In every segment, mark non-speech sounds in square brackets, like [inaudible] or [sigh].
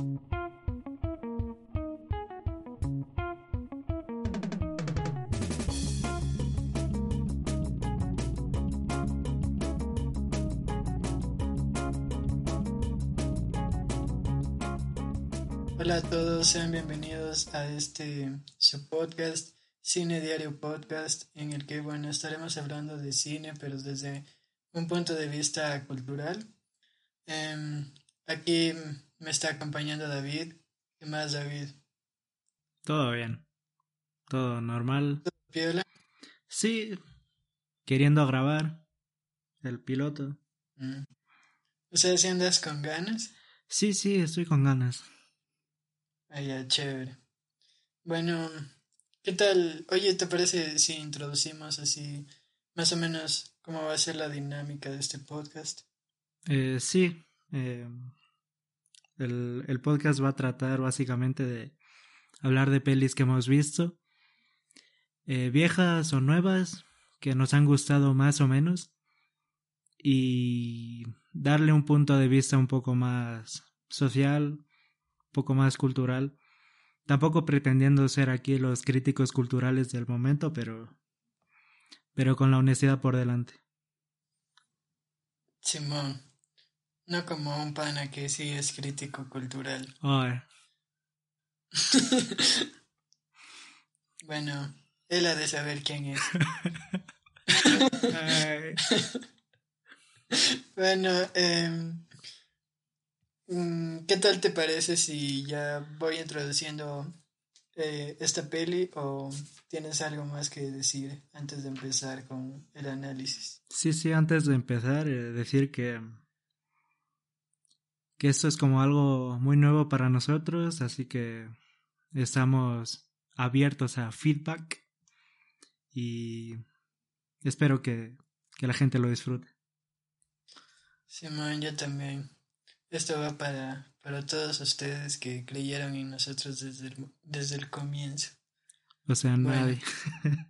Hola a todos, sean bienvenidos a este su podcast, Cine Diario Podcast, en el que bueno estaremos hablando de cine, pero desde un punto de vista cultural. Em, aquí me está acompañando David. ¿Qué más, David? Todo bien. Todo normal. ¿Todo piola? Sí. Queriendo grabar. El piloto. Mm. O sea, si andas con ganas. Sí, sí, estoy con ganas. Ah, ya, chévere. Bueno, ¿qué tal? Oye, ¿te parece si introducimos así más o menos cómo va a ser la dinámica de este podcast? Eh, sí. eh, el, el podcast va a tratar básicamente de hablar de pelis que hemos visto. eh, viejas o nuevas, que nos han gustado más o menos. Y darle un punto de vista un poco más social, un poco más cultural. Tampoco pretendiendo ser aquí los críticos culturales del momento, pero, pero con la honestidad por delante. Simón, no como un pana que sí es crítico cultural. Ay, [laughs] Bueno, él ha de saber quién es. [laughs] ay. Bueno, em, mm, ¿qué tal te parece si ya voy introduciendo eh, esta peli o tienes algo más que decir antes de empezar con el análisis? Sí, sí, antes de empezar, eh, decir que, que esto es como algo muy nuevo para nosotros, así que estamos abiertos a feedback y espero que, que la gente lo disfrute. Simón, yo también. Esto va para, para todos ustedes que creyeron en nosotros desde el, desde el comienzo. O sea, Bueno. nadie. [laughs]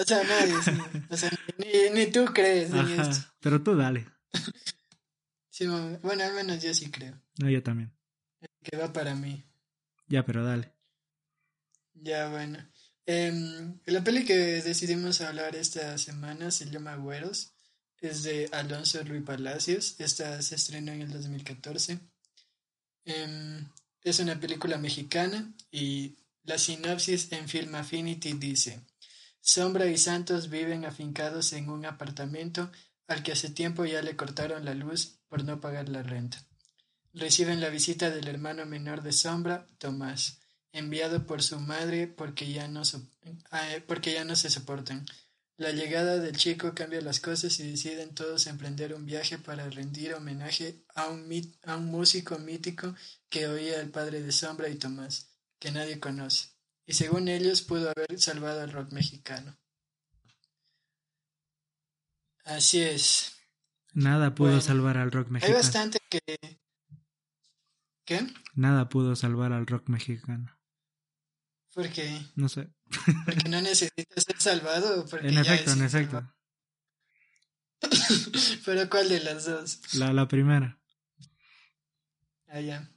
O sea, nadie, sí. O sea, ni, ni tú crees en esto. Pero tú dale. [laughs] Bueno, al menos yo sí creo. No, yo también. Que va para mí. Ya, pero dale. Ya, bueno. Em, la peli que decidimos hablar esta semana se llama Güeros. Es de Alonso Ruiz Palacios. Esta se estrenó en el 2014. Em, es una película mexicana y la sinopsis en Film Affinity dice: Sombra y Santos viven afincados en un apartamento al que hace tiempo ya le cortaron la luz por no pagar la renta. Reciben la visita del hermano menor de Sombra, Tomás enviado por su madre porque ya no, so- eh, porque ya no se soportan. La llegada del chico cambia las cosas y deciden todos emprender un viaje para rendir homenaje a un, a un músico mítico que oía el padre de Sombra y Tomás, que nadie conoce, y según ellos pudo haber salvado al rock mexicano. Así es. Nada pudo Bueno, salvar al rock Hay mexicano. bastante que... ¿Qué? Nada pudo salvar al rock mexicano. Porque, No sé. porque no necesita ser salvado. Porque En ya efecto, es en efecto. [laughs] Pero ¿cuál de las dos? La, la primera. Ah, ya.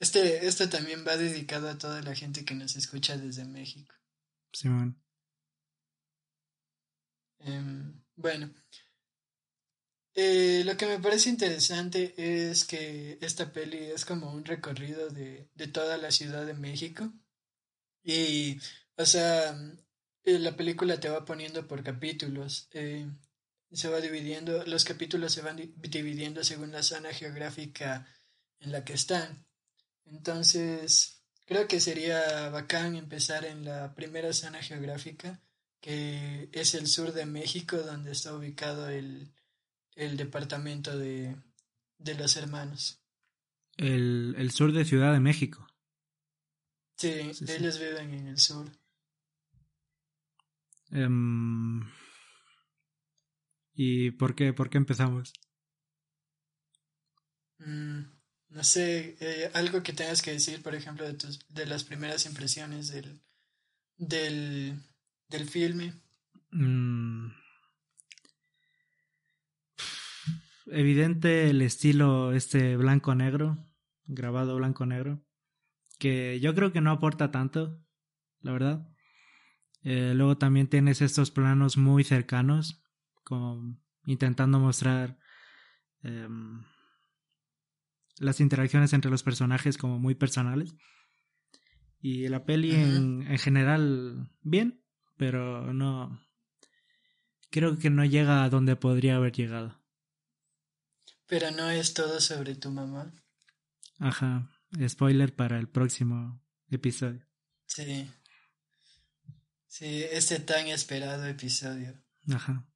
Este, esto también va dedicado a toda la gente que nos escucha desde México. Simón. Em, bueno, Eh, lo que me parece interesante es que esta peli es como un recorrido de, de toda la Ciudad de México. Y, o sea, eh, la película te va poniendo por capítulos. eh, se va dividiendo, los capítulos se van di- dividiendo según la zona geográfica en la que están. Entonces, creo que sería bacán empezar en la primera zona geográfica, que es el sur de México, donde está ubicado el, el departamento de, de los hermanos. El, el sur de Ciudad de México. Sí, ellos viven en el sur. Em, ¿Y por qué, por qué empezamos? Mm, no sé, eh, algo que tengas que decir, por ejemplo, de, tus, de las primeras impresiones del, del, del filme. Mm. Evidente el estilo este blanco-negro, grabado blanco-negro, que yo creo que no aporta tanto, la verdad. Eh, luego también tienes estos planos muy cercanos, como intentando mostrar em, las interacciones entre los personajes como muy personales. Y la peli en, en, general, bien, pero no. Creo que no llega a donde podría haber llegado. Pero no es todo sobre tu mamá. Ajá. Spoiler para el próximo episodio. Sí. Sí, este tan esperado episodio. Ajá.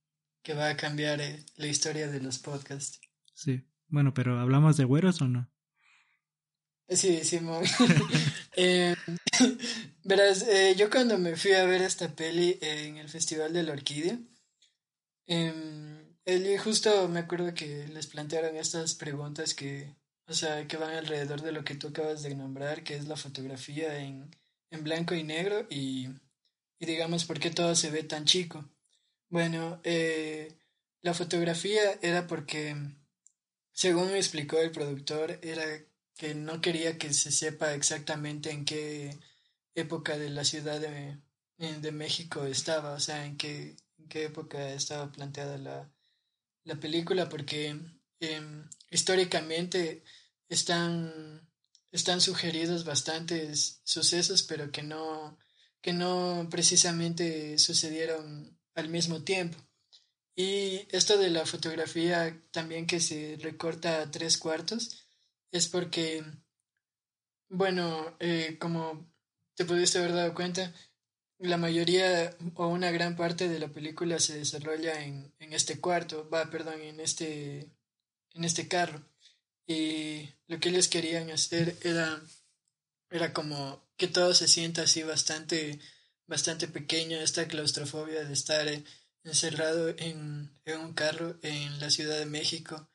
Que va a cambiar eh, la historia de los podcasts. Sí. Bueno, pero ¿hablamos de güeros o no? Sí, sí, [laughs] eh, [laughs] verás, eh, yo cuando me fui a ver esta peli en el Festival de la Orquídea, eh, justo me acuerdo que les plantearon estas preguntas que, o sea, que van alrededor de lo que tú acabas de nombrar, que es la fotografía en, en blanco y negro y y digamos por qué todo se ve tan chico. Bueno, eh, la fotografía era porque, según me explicó el productor, era que no quería que se sepa exactamente en qué época de la Ciudad de, de México estaba, o sea, en qué, en qué época estaba planteada la, la película, porque em, históricamente están, están sugeridos bastantes sucesos, pero que no, que no precisamente sucedieron al mismo tiempo. Y esto de la fotografía también que se recorta a tres cuartos es porque, bueno, eh, como te pudiste haber dado cuenta, la mayoría o una gran parte de la película se desarrolla en, en este cuarto, va, perdón, en este, en este carro. Y lo que ellos querían hacer era, era como que todo se sienta así bastante, bastante pequeño, esta claustrofobia de estar encerrado en, en, un carro en la Ciudad de México.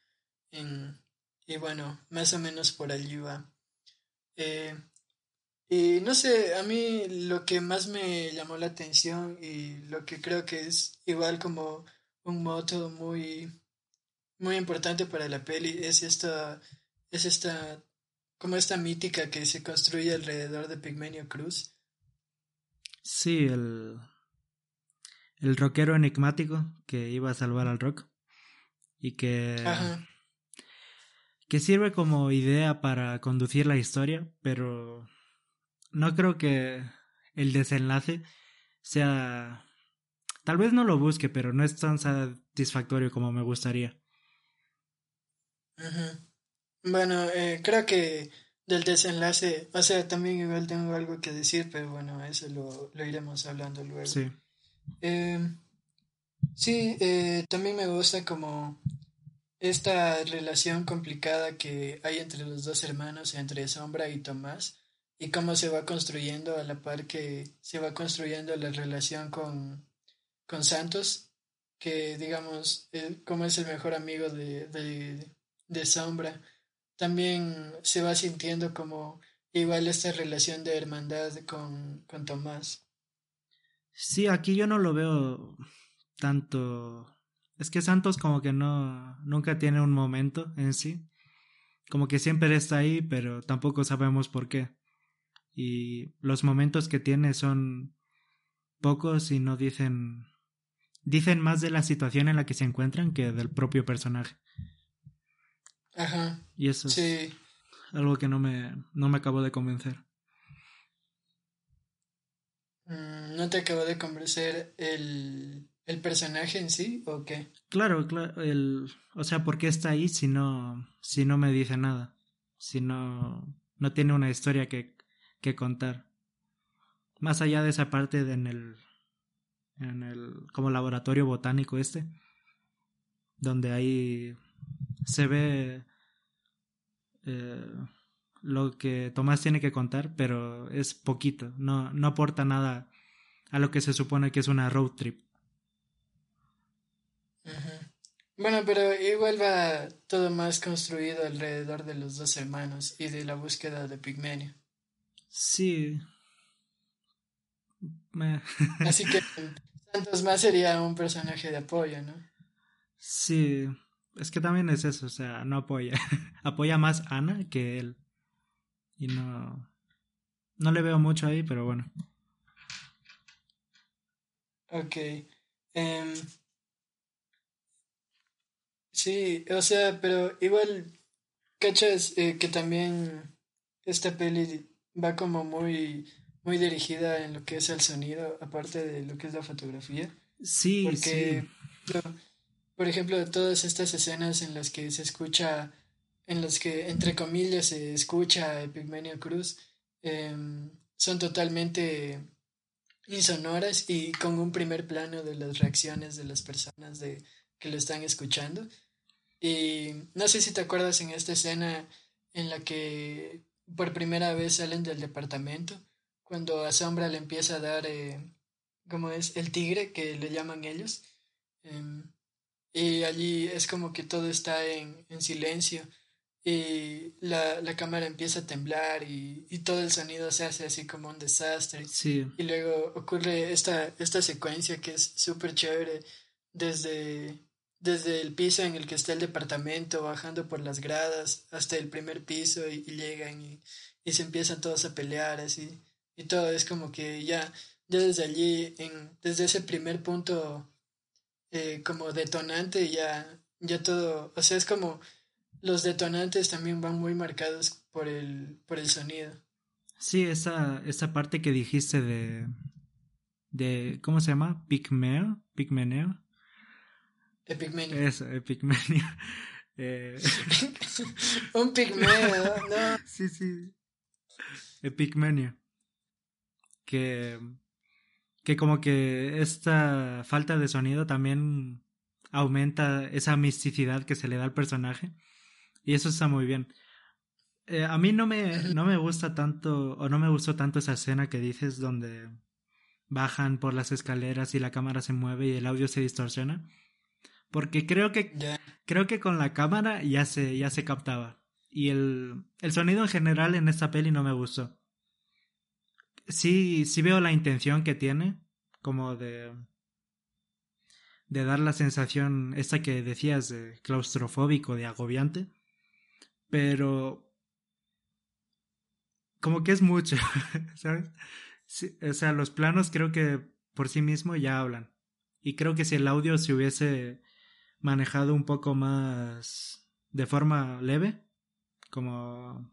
En, y bueno, más o menos por allí va. Eh, y no sé, a mí lo que más me llamó la atención y lo que creo que es igual como un moto muy, muy importante para la peli es esta, es esta como esta mítica que se construye alrededor de Pigmenio Cruz. Sí, el, el rockero enigmático que iba a salvar al rock y que, que sirve como idea para conducir la historia, pero no creo que el desenlace sea... Tal vez no lo busque, pero no es tan satisfactorio como me gustaría. Bueno, eh, creo que del desenlace, o sea, también igual tengo algo que decir, pero bueno, eso lo, lo iremos hablando luego. Sí. Eh, sí, eh, también me gusta como esta relación complicada que hay entre los dos hermanos, entre Sombra y Tomás, y cómo se va construyendo a la par que se va construyendo la relación con, con Santos, que digamos, como es el mejor amigo de, de, de Sombra también se va sintiendo como igual esta relación de hermandad con, con Tomás. Sí, aquí yo no lo veo tanto. Es que Santos como que no nunca tiene un momento en sí. Como que siempre está ahí, pero tampoco sabemos por qué. Y los momentos que tiene son pocos y no dicen dicen más de la situación en la que se encuentran que del propio personaje. Ajá. Y eso es algo que no me, no me acabó de convencer. Mm, ¿No te acabó de convencer el, el personaje en sí o qué? Claro, claro. El, o sea, ¿por qué está ahí si no, si no me dice nada? Si no, no tiene una historia que, que contar. Más allá de esa parte de en el, en el, como laboratorio botánico este, donde hay se ve eh, lo que Tomás tiene que contar, pero es poquito, no, no aporta nada a lo que se supone que es una road trip. Bueno, pero igual va todo más construido alrededor de los dos hermanos y de la búsqueda de Pigmenio. Sí. Así que [laughs] Santos más sería un personaje de apoyo, ¿no? Sí, es que también es eso, o sea, no apoya. [laughs] apoya más a Ana que él. Y no. No le veo mucho ahí, pero bueno. Ok. Em, sí, o sea, pero igual, ¿cachas? Eh, que también esta peli va como muy, muy dirigida en lo que es el sonido, aparte de lo que es la fotografía. Sí, Porque, sí. por ejemplo, todas estas escenas en las que se escucha, en las que, entre comillas, se escucha a Epigmenio Cruz, em, son totalmente insonoras y con un primer plano de las reacciones de las personas de, que lo están escuchando. Y no sé si te acuerdas en esta escena en la que por primera vez salen del departamento, cuando a Sombra le empieza a dar, eh, ¿cómo es? El tigre, que le llaman ellos. Em, y allí es como que todo está en, en silencio y la, la, cámara empieza a temblar y, y, todo el sonido se hace así como un desastre. Sí. Y luego ocurre esta, esta secuencia que es súper chévere desde, desde el piso en el que está el departamento, bajando por las gradas hasta el primer piso y, llegan y, y, se empiezan todos a pelear así. Y todo es como que ya, ya desde allí, en, desde ese primer punto eh, como detonante, ya, ya todo, o sea, es como los detonantes también van muy marcados por el, por el sonido. Sí, esa, esa parte que dijiste de, de ¿cómo se llama? Pigmeo, pigmeneo. Epigmenio. Eso, epigmenio. [laughs] Eh... [laughs] Un pigmeo, no. [laughs] Sí, sí. Epigmenio. Que, que como que esta falta de sonido también aumenta esa misticidad que se le da al personaje. Y eso está muy bien. Eh, a mí no me, no me gusta tanto, o no me gustó tanto esa escena que dices donde bajan por las escaleras y la cámara se mueve y el audio se distorsiona. Porque creo que, creo que con la cámara ya se, ya se captaba. Y el, el sonido en general en esta peli no me gustó. Sí, sí veo la intención que tiene, como de, de dar la sensación, esta que decías, de claustrofóbico, de agobiante pero como que es mucho, [laughs] ¿sabes? Sí, o sea, los planos creo que por sí mismo ya hablan. Y creo que si el audio se hubiese manejado un poco más de forma leve, como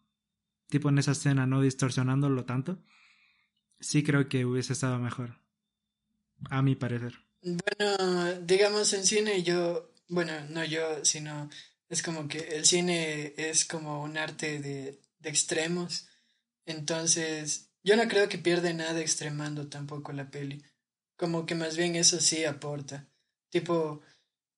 tipo en esa escena, no distorsionándolo tanto, sí creo que hubiese estado mejor. A mi parecer. Bueno, digamos en cine yo, bueno, no yo, sino es como que el cine es como un arte de, de, extremos. Entonces, yo no creo que pierde nada extremando tampoco la peli. Como que más bien eso sí aporta. Tipo,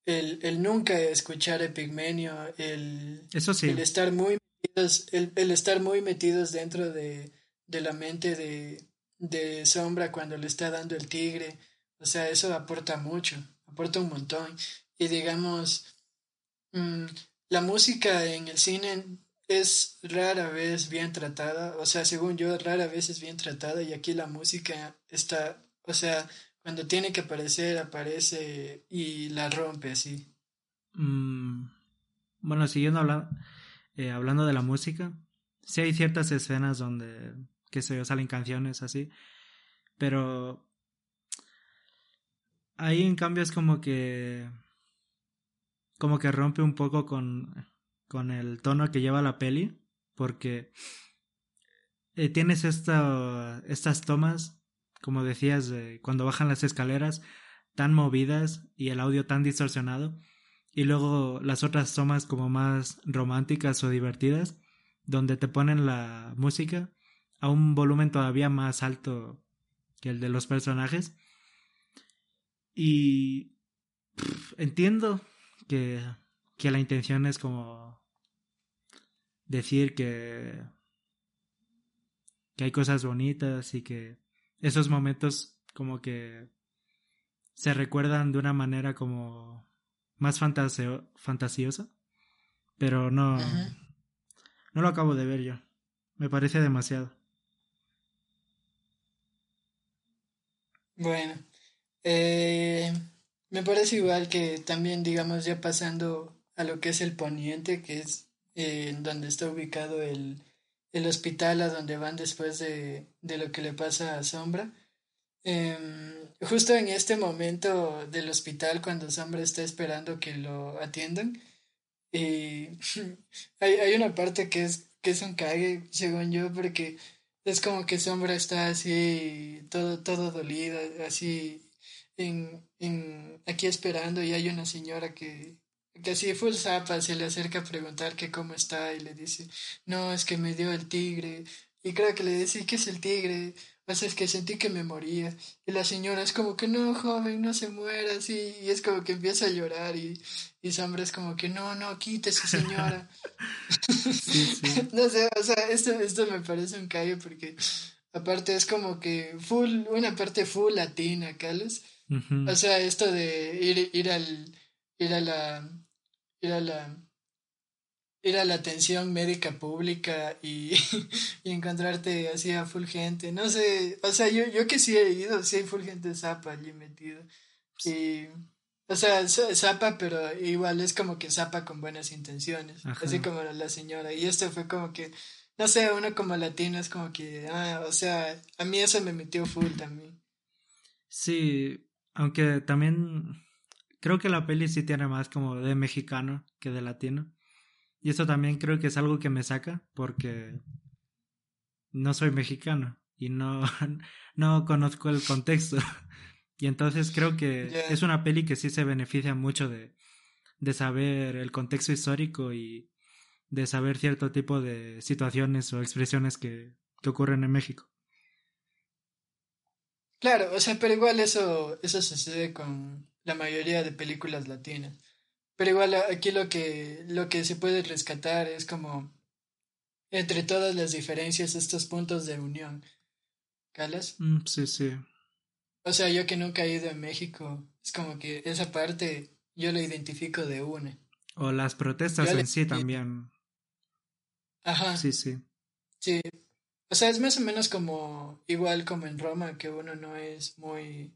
el, el nunca escuchar Epigmenio, el, eso sí. el estar muy metidos, el, el estar muy metidos dentro de, de la mente de, de Sombra cuando le está dando el tigre. O sea, eso aporta mucho, aporta un montón. Y digamos, Mm, la música en el cine es rara vez bien tratada, o sea, según yo, rara vez es bien tratada y aquí la música está, o sea, cuando tiene que aparecer, aparece y la rompe así. Mm, bueno, siguiendo hablando, eh, hablando de la música, sí hay ciertas escenas donde, que se salen canciones así, pero ahí en cambio es como que como que rompe un poco con, con el tono que lleva la peli, porque eh, tienes esta, estas tomas, como decías, de cuando bajan las escaleras, tan movidas y el audio tan distorsionado, y luego las otras tomas como más románticas o divertidas, donde te ponen la música a un volumen todavía más alto que el de los personajes. Y entiendo que, que la intención es como decir que que hay cosas bonitas y que esos momentos como que se recuerdan de una manera como más fantasiosa, pero no, no lo acabo de ver yo. Me parece demasiado. Bueno, eh, me parece igual que también, digamos, ya pasando a lo que es el poniente, que es eh, donde está ubicado el, el hospital a donde van después de, de lo que le pasa a Sombra. Em, justo en este momento del hospital, cuando Sombra está esperando que lo atiendan, y [laughs] hay, hay una parte que es, que es un cague, según yo, porque es como que Sombra está así, todo, todo dolida, así, en, en, aquí esperando, y hay una señora que, que así full zapa se le acerca a preguntar que cómo está y le dice, no, es que me dio el tigre. Y creo que le dice, ¿qué es el tigre? O sea, es que sentí que me moría. Y la señora es como que, no, joven, no se muera, así. Y es como que empieza a llorar y, y Sombra es como que, no, no, quítese, señora. [laughs] [laughs] no sé, o sea, esto, esto me parece un callo porque aparte es como que full, una parte full latina, Carlos. O sea, esto de ir, ir al, ir a la ir a la ir a la atención médica pública y, [laughs] y encontrarte así a full gente. No sé, o sea, yo, yo que sí he ido, sí hay full gente zapa allí metido. Y, o sea, zapa, pero igual es como que zapa con buenas intenciones, así como la señora. Y esto fue como que, no sé, uno como latino es como que, ah, o sea, a mí eso me metió full también. Sí, aunque también creo que la peli sí tiene más como de mexicano que de latino. Y eso también creo que es algo que me saca porque no soy mexicano y no, [laughs] no conozco el contexto. [laughs] Y entonces creo que es una peli que sí se beneficia mucho de, de saber el contexto histórico y de saber cierto tipo de situaciones o expresiones que, que ocurren en México. Claro, o sea, pero igual eso, eso sucede con, la mayoría de películas latinas. Pero igual aquí lo que, lo que se puede rescatar es como entre todas las diferencias estos puntos de unión. ¿Calas? Mm, sí, sí. O sea, yo que nunca he ido a México, es como que esa parte yo lo identifico de una. O las protestas en sí también. Ajá. Sí, sí. Sí. O sea, es más o menos como igual como en Roma, que uno no es muy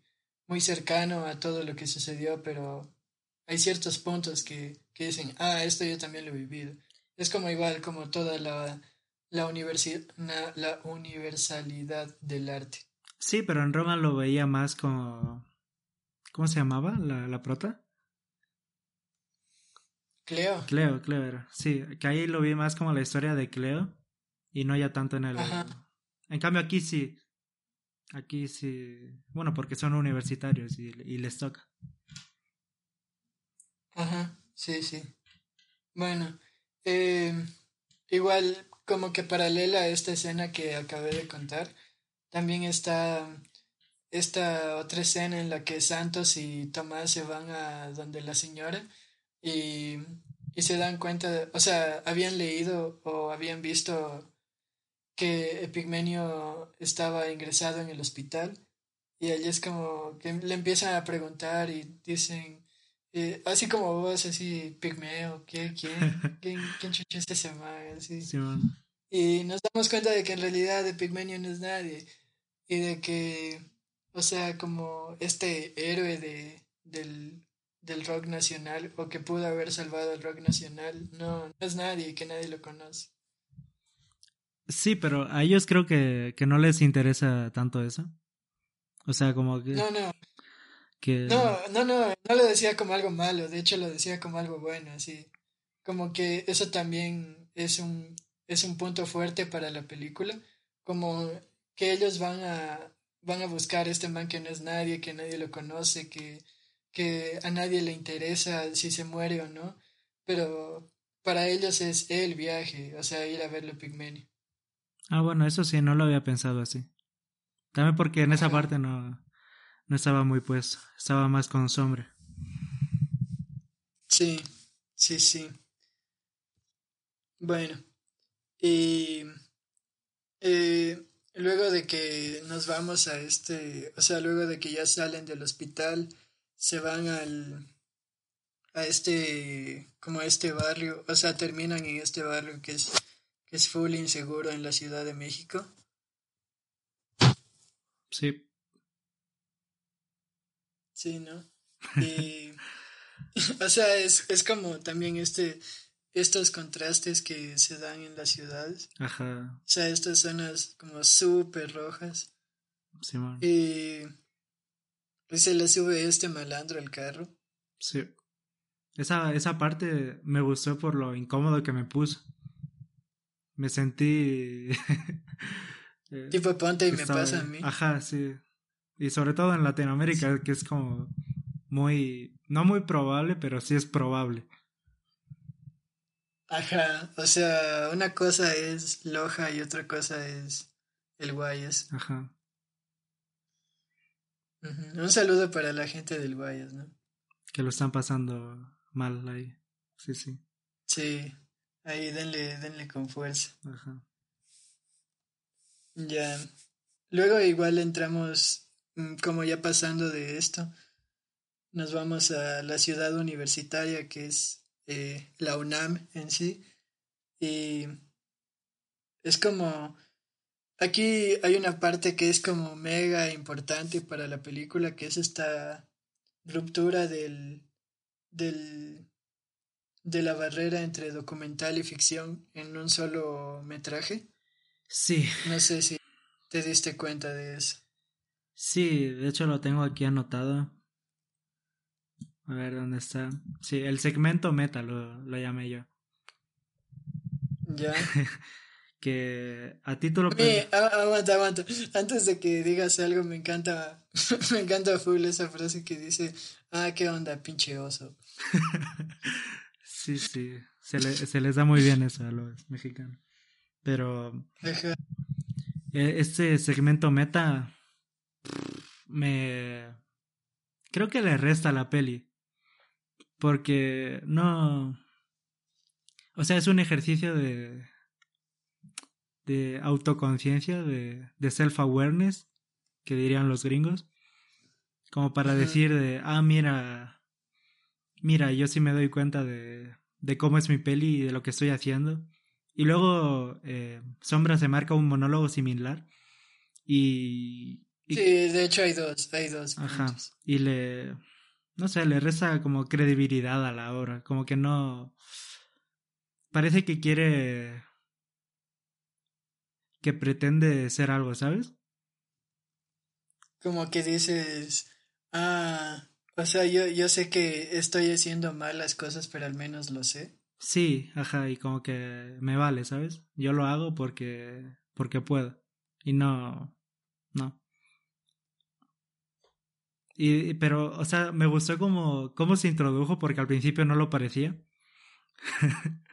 muy cercano a todo lo que sucedió, pero hay ciertos puntos que, que dicen, ah, esto yo también lo he vivido. Es como igual, como toda la, la, la universalidad del arte. Sí, pero en Roma lo veía más como... ¿Cómo se llamaba la, la prota? Cleo. Cleo, Cleo era. Sí, que ahí lo vi más como la historia de Cleo y no ya tanto en el... En cambio aquí sí, Aquí sí, bueno, porque son universitarios y, les toca. Ajá, sí, sí. Bueno, eh, igual como que paralela a esta escena que acabé de contar, también está esta otra escena en la que Santos y Tomás se van a donde la señora y, y se dan cuenta, o sea, habían leído o habían visto que Epigmenio estaba ingresado en el hospital y allí es como que le empiezan a preguntar y dicen, eh, así como vos, así, Pigmeo, ¿quién, quién, [laughs] quién, quién chucha Así. y nos damos cuenta de que en realidad Epigmenio no es nadie y de que, o sea, como este héroe de, del, del rock nacional o que pudo haber salvado el rock nacional, no, no es nadie, que nadie lo conoce. Sí, pero a ellos creo que, que no les interesa tanto eso. O sea, como que... No, no. Que... No, no, no, no lo decía como algo malo, de hecho lo decía como algo bueno, así. Como que eso también es un, es un punto fuerte para la película, como que ellos van a, van a buscar este man que no es nadie, que nadie lo conoce, que, que a nadie le interesa si se muere o no, pero para ellos es el viaje, o sea, ir a verlo Pigmenio. Ah, bueno, eso sí, no lo había pensado así. También porque en esa parte no, no estaba muy puesto, estaba más con sombra. Sí, sí, sí. Bueno, y eh, luego de que nos vamos a este, o sea, luego de que ya salen del hospital, se van al a este como a este barrio, o sea, terminan en este barrio que es que es full inseguro en la Ciudad de México. Sí. Sí, ¿no? [laughs] Y [laughs] o sea, es, es como también este estos contrastes que se dan en las ciudades. Ajá. O sea, estas zonas como súper rojas. Sí, man. Y pues se le sube este malandro al carro. Sí. Esa, esa parte me gustó por lo incómodo que me puso. Me sentí... [laughs] eh, tipo, ponte y me pasa a mí. Ajá, sí. Y sobre todo en Latinoamérica, que es como muy... No muy probable, pero sí es probable. Ajá, o sea, una cosa es Loja y otra cosa es el Guayas. Ajá. Un saludo para la gente del Guayas, ¿no? Que lo están pasando mal ahí. Sí, sí. Sí, ahí denle, denle con fuerza. Ajá. Ya. Luego igual entramos, mm, como ya pasando de esto, nos vamos a la ciudad universitaria que es eh, la UNAM en sí. Y es como... Aquí hay una parte que es como mega importante para la película, que es esta ruptura del, del, de la barrera entre documental y ficción en un solo metraje. Sí. No sé si te diste cuenta de eso. Sí, de hecho lo tengo aquí anotado. A ver dónde está. Sí, el segmento meta lo, lo llamé yo. Ya. [laughs] que a título. Oye, aguanta, aguanta. Antes de que digas algo, me encanta. [laughs] me encanta full esa frase que dice: Ah, qué onda, pinche oso. [laughs] sí, sí. Se, le, se les da muy bien eso a los mexicanos. Pero. Ajá. E, este segmento meta. Me. Creo que le resta la peli. Porque no... O sea, es un ejercicio de, de autoconciencia, de, de self-awareness, que dirían los gringos, como para decir de, ah, mira, mira, yo sí me doy cuenta de, de cómo es mi peli y de lo que estoy haciendo. Y luego eh, Sombra se marca un monólogo similar y, y... Sí, de hecho hay dos, hay dos. Ajá, y le no sé, le resta como credibilidad a la obra, como que no... Parece que quiere... que pretende ser algo, ¿sabes? Como que dices, ah, o sea, yo, yo sé que estoy haciendo mal las cosas, pero al menos lo sé. Sí, ajá, y como que me vale, ¿sabes? Yo lo hago porque, porque puedo. Y no, no. Y, pero, o sea, me gustó como cómo se introdujo porque al principio no lo parecía. [laughs]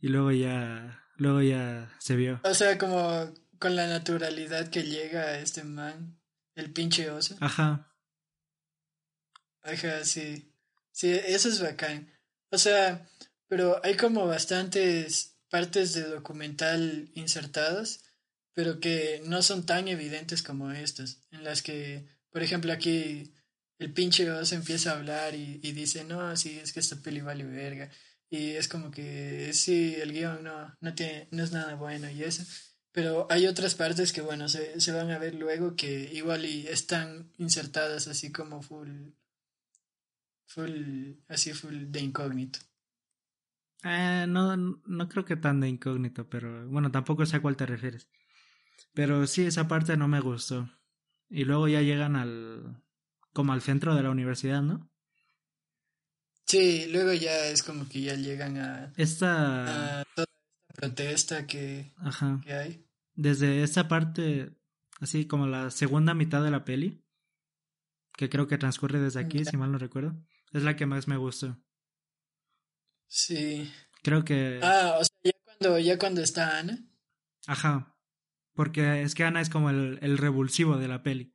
y luego ya, luego ya se vio. O sea, como con la naturalidad que llega a este man, el pinche oso. Ajá. Ajá, sí. Sí, eso es bacán. O sea, pero hay como bastantes partes de documental insertadas, pero que no son tan evidentes como estas, en las que por ejemplo, aquí el pinche oso empieza a hablar y, y dice, no, sí, es que esta peli vale verga. Y es como que sí, el guion no, no, tiene, no es nada bueno y eso. Pero hay otras partes que, bueno, se, se van a ver luego que igual y están insertadas así como full, full, así full de incógnito. Eh, no, no creo que tan de incógnito, pero bueno, tampoco sé a cuál te refieres. Pero sí, esa parte no me gustó. Y luego ya llegan al. como al centro de la universidad, ¿no? Sí, luego ya es como que ya llegan a. Esta. A toda esta protesta que, Ajá. que hay. Desde esa parte, así como la segunda mitad de la peli, que creo que transcurre desde aquí, si mal no recuerdo, es la que más me gustó. Sí. Creo que. Ah, o sea, ya cuando, ya cuando está Ana. Ajá. Porque es que Ana es como el, el revulsivo de la peli.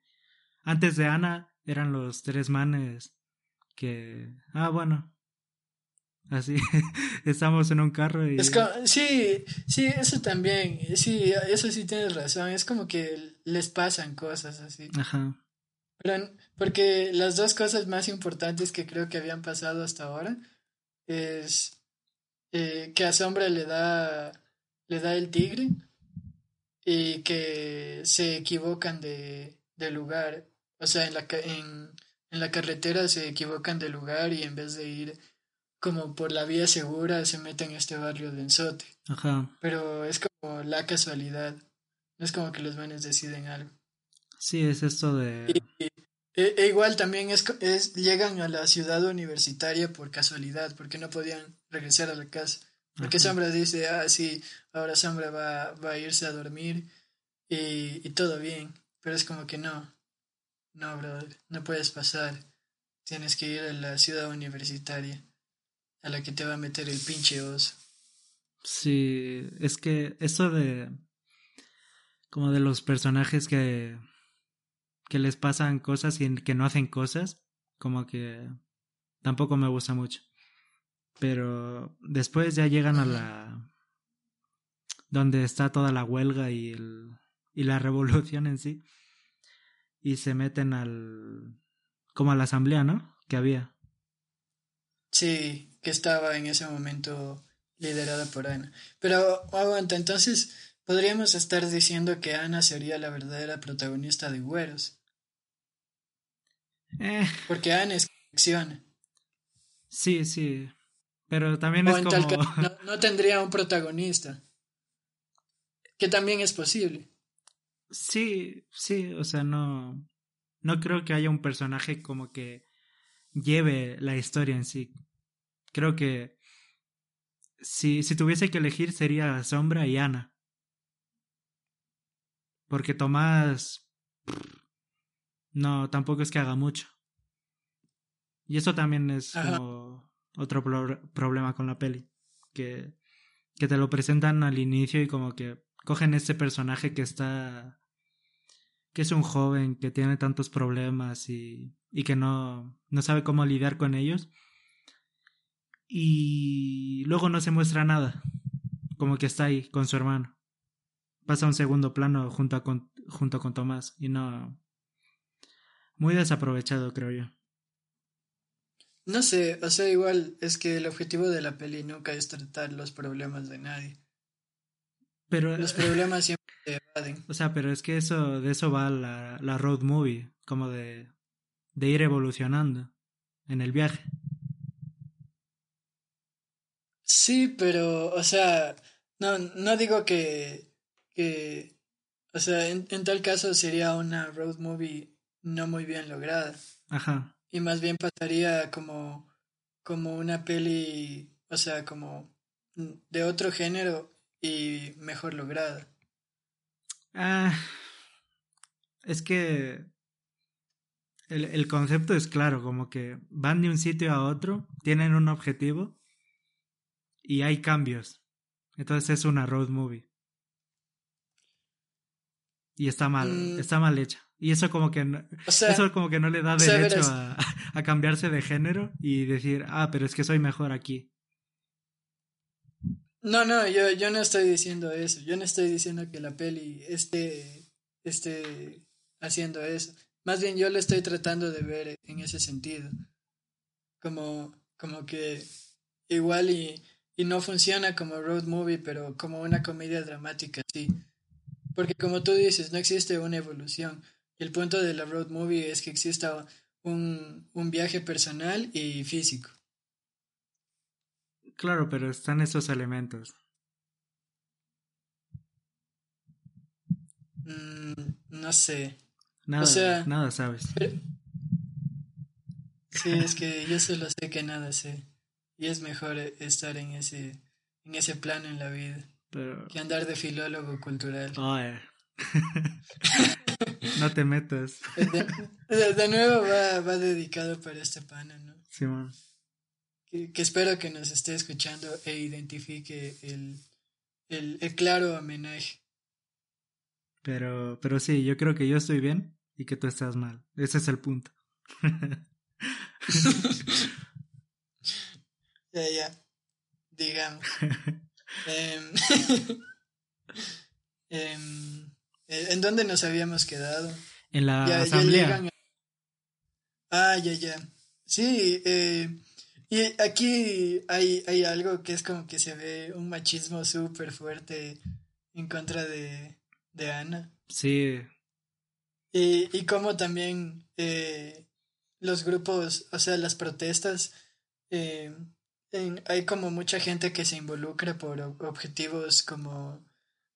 Antes de Ana eran los tres manes que... Ah, bueno. Así, [laughs] estamos en un carro y... Es como, sí, sí, eso también, sí, eso sí tienes razón, es como que les pasan cosas así. Ajá. Pero, porque las dos cosas más importantes que creo que habían pasado hasta ahora es eh, que a Sombra le da, le da el tigre y que se equivocan de, de lugar, o sea, en la, en, en la carretera se equivocan de lugar y en vez de ir como por la vía segura se mete en este barrio de Enzote. Ajá. Pero es como la casualidad. No es como que los manes deciden algo. Sí, es esto de... E, e, igual también es, es, llegan a la ciudad universitaria por casualidad, porque no podían regresar a la casa. Porque Sombra dice, ah, sí, ahora Sombra va, va a irse a dormir y, y todo bien. Pero es como que no, no, brother, no puedes pasar. Tienes que ir a la ciudad universitaria a la que te va a meter el pinche oso. Sí, es que eso de como de los personajes que que les pasan cosas y que no hacen cosas, como que tampoco me gusta mucho. Pero después ya llegan a la donde está toda la huelga y el y la [laughs] revolución en sí y se meten al como a la asamblea, ¿no? Que había. Sí, que estaba en ese momento liderada por Ana. Pero aguanta, entonces podríamos estar diciendo que Ana sería la verdadera protagonista de Güeros. Eh. Porque Ana es acción. Sí, sí. Pero también es como... no, no tendría un protagonista. Que también es posible. Sí, sí, o sea, no. No creo que haya un personaje como que lleve la historia en sí creo que si, si tuviese que elegir sería Sombra y Ana. Porque Tomás... No, tampoco es que haga mucho. Y eso también es como otro problema con la peli. Que, que te lo presentan al inicio y como que cogen este personaje que está... que es un joven que tiene tantos problemas y, y que no, no sabe cómo lidiar con ellos y luego no se muestra nada, como que está ahí con su hermano. Pasa un segundo plano junto, con, junto con Tomás y no... Muy desaprovechado, creo yo. No sé, o sea, igual es que el objetivo de la peli nunca es tratar los problemas de nadie. Pero los problemas [laughs] siempre se evaden. O sea, pero es que eso de eso va la, la road movie, como de de ir evolucionando en el viaje. Sí, pero, o sea, no, no digo que, que, o sea, en, en tal caso sería una road movie no muy bien lograda. Ajá. Y más bien pasaría como, como una peli, o sea, como de otro género y mejor lograda. Ah, es que el, el concepto es claro, como que van de un sitio a otro, tienen un objetivo y hay cambios. Entonces es una road movie. Y está mal, mm. está mal hecha. Y eso como que no, eso como que no le da derecho a, a, cambiarse de género y decir, ah, pero es que soy mejor aquí. No, no, yo, yo no estoy diciendo eso. Yo no estoy diciendo que la peli esté, esté haciendo eso. Más bien yo lo estoy tratando de ver en ese sentido. Como, como que igual y y no funciona como road movie, pero como una comedia dramática, sí. Porque como tú dices, no existe una evolución. El punto de la road movie es que exista un, un viaje personal y físico. Claro, pero están esos elementos. Mm, no sé. Nada, o sea, nada sabes. Sí, es que yo solo sé que nada sé. Y es mejor estar en ese, en ese plano en la vida que andar de filólogo cultural. [laughs] no te metas. [laughs] De, nuevo va, va, dedicado para este pana, ¿no? Sí, man. Que, que, espero que nos esté escuchando e identifique el, el, el claro homenaje. Pero, pero sí, yo creo que yo estoy bien y que tú estás mal. Ese es el punto. [laughs] Ya, ya. Digamos. [laughs] Em, eh, ¿En dónde nos habíamos quedado? En la asamblea. Ah, ya, ya. Sí, eh, y aquí hay, hay algo que es como que se ve un machismo súper fuerte en contra de, de Ana. Sí. Y, y como también eh, los grupos, o sea, las protestas, eh, hay como mucha gente que se involucra por objetivos como,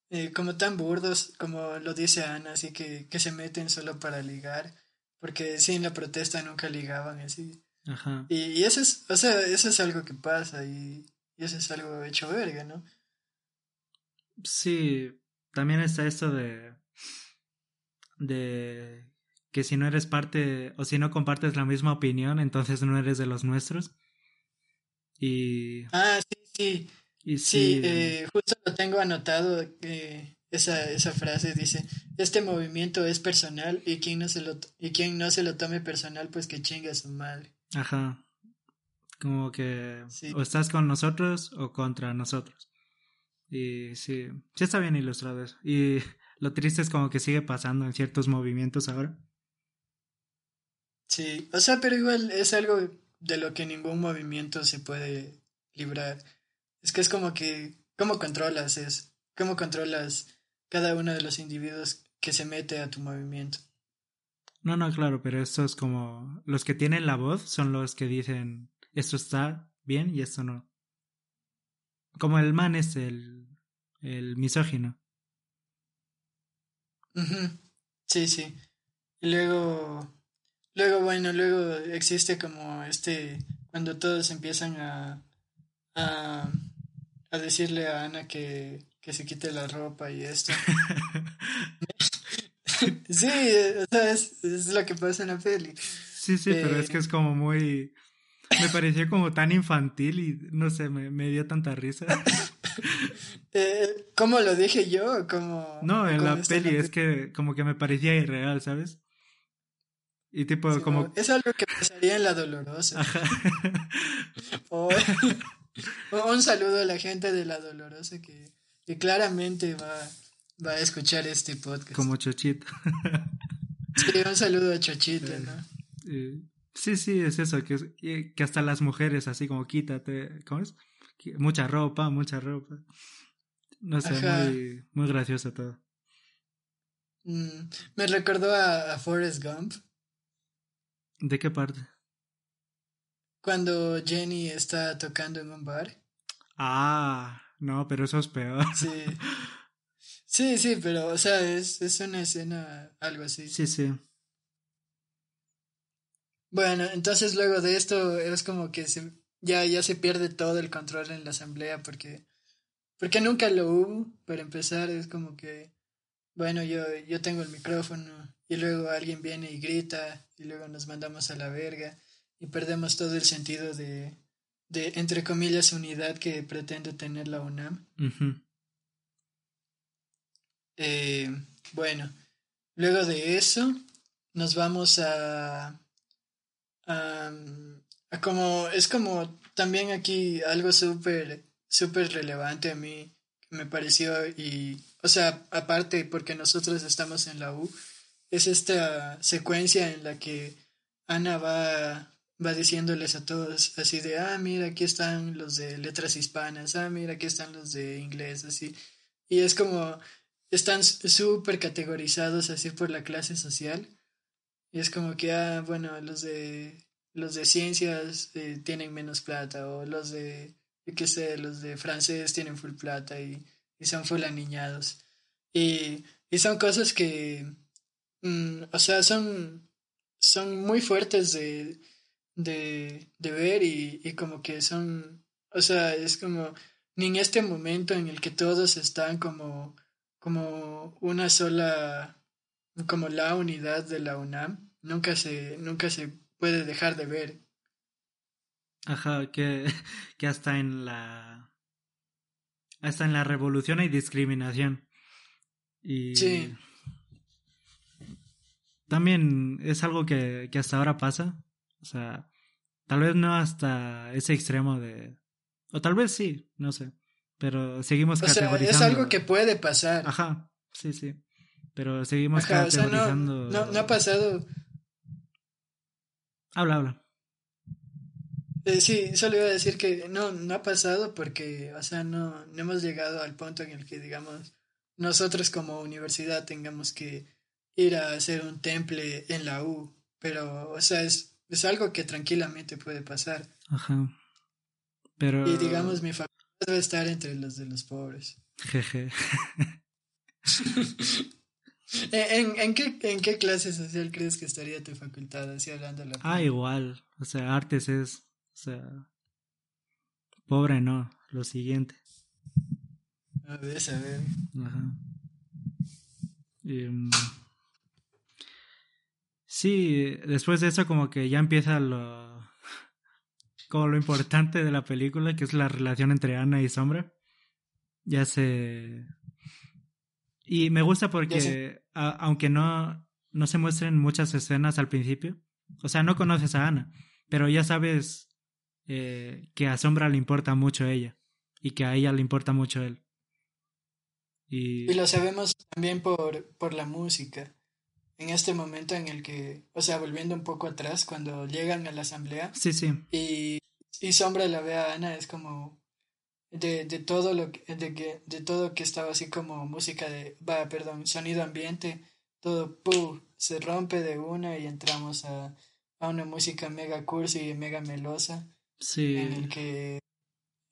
eh, como tan burdos, como lo dice Ana, así que, que se meten solo para ligar, porque sin la protesta nunca ligaban, así. Ajá. Y, y, eso es, o sea, eso es algo que pasa y, y eso es algo hecho verga, ¿no? Sí, también está esto de de que si no eres parte o si no compartes la misma opinión, entonces no eres de los nuestros. Y Ah, sí, sí. Y Sí, sí, eh, justo lo tengo anotado, eh, esa, esa frase dice, este movimiento es personal y quien no se lo, y quien no se lo tome personal, pues que chingue a su madre. ajá. Como que Sí. o estás con nosotros o contra nosotros. Y sí, sí está bien ilustrado eso. Y [laughs] lo triste es como que sigue pasando en ciertos movimientos ahora. Sí, o sea, pero igual es algo de lo que ningún movimiento se puede librar. Es que es como que, ¿cómo controlas eso? ¿Cómo controlas cada uno de los individuos que se mete a tu movimiento? No, no, claro, pero esto es como los que tienen la voz son los que dicen esto está bien y esto no. Como el man es el, el misógino. Sí, sí. Y luego, luego, bueno, luego existe como este, cuando todos empiezan a, a, a decirle a Ana que, que se quite la ropa y esto. [laughs] Sí, o sea, es, es lo que pasa en la peli. Sí, sí, pero es Eh. que es como muy... Me pareció como tan infantil y no sé, me, me dio tanta risa. [laughs] Eh, ¿cómo lo dije yo? Como, No, en la peli es que como que me parecía irreal, ¿sabes? Y tipo, Sí, como... no, Es algo que pasaría en la dolorosa. Ajá. [laughs] O- un saludo a la gente de la dolorosa que, que claramente va, va a escuchar este podcast. como chochito. Sí, un saludo a Chochita, ¿no? Eh, sí, sí, es eso, que, que hasta las mujeres así como quítate, ¿cómo es? Mucha ropa, mucha ropa. No sé, muy, muy gracioso todo. Mm, me recordó a, a Forrest Gump ¿De qué parte? Cuando Jenny está tocando en un bar. Ah, no, pero eso es peor. Sí. Sí, sí, pero, o sea, es, es una escena algo así. Sí, sí. Bueno, entonces luego de esto es como que se, ya, ya se pierde todo el control en la asamblea porque, porque nunca lo hubo. Para empezar, es como que, bueno, yo, yo tengo el micrófono y luego alguien viene y grita y luego nos mandamos a la verga y perdemos todo el sentido de, de entre comillas, unidad que pretende tener la UNAM. Eh, bueno, luego de eso nos vamos a, a, a como es como también aquí algo súper súper relevante a mí me pareció y o sea aparte porque nosotros estamos en la U es esta secuencia en la que Ana va va diciéndoles a todos así de ah mira aquí están los de letras hispanas ah mira aquí están los de inglés así y es como están súper categorizados así por la clase social. Y es como que, ah, bueno, los de los de ciencias eh, tienen menos plata, o los de, qué sé, los de francés tienen full plata y, y son full aniñados. Y, y son cosas que, mm, o sea, son, son muy fuertes de, de, de ver y, y como que son, o sea, es como, ni en este momento en el que todos están como como una sola, como la unidad de la UNAM, nunca se, nunca se puede dejar de ver. Ajá, que, [laughs] que hasta en la... Hasta en la revolución hay discriminación. Y... Sí. También es algo que, que hasta ahora pasa. O sea, tal vez no hasta ese extremo de, O tal vez sí, no sé. Pero seguimos o sea, es algo que puede pasar. Ajá, sí, sí. Pero seguimos categorizando. no, no, ha pasado. Habla, habla. Eh, sí, solo iba a decir que no, no ha pasado porque, o sea, no, no hemos llegado al punto en el que, digamos, nosotros como universidad tengamos que ir a hacer un temple en la U. Pero, o sea, es, es algo que tranquilamente puede pasar. Ajá. Pero... Y digamos, mi facultad debe estar entre los de los pobres. Jeje. [laughs] ¿En, en, qué, ¿En qué clase social crees que estaría tu facultad así hablando la Ah, igual. O sea, artes es. O sea. Pobre no. Lo siguiente. A ver, a ver. Ajá. Mm, sí, después de eso, como que ya empieza lo [laughs] como lo importante de la película, que es la relación entre Ana y Sombra. Ya se... Y me gusta porque, aunque no, no se muestren muchas escenas al principio, o sea, no conoces a Ana, pero ya sabes eh, que a Sombra le importa mucho ella y que a ella le importa mucho él. Y, y lo sabemos también por, por la música. En este momento en el que, o sea, volviendo un poco atrás, cuando llegan a la asamblea. Sí, sí. Y y Sombra la ve a Ana, es como de, de todo lo que, de que, de todo que estaba así como música de, va, perdón, sonido ambiente, todo ¡pum! se rompe de una y entramos a, a una música mega cursi y mega melosa. Sí. En el que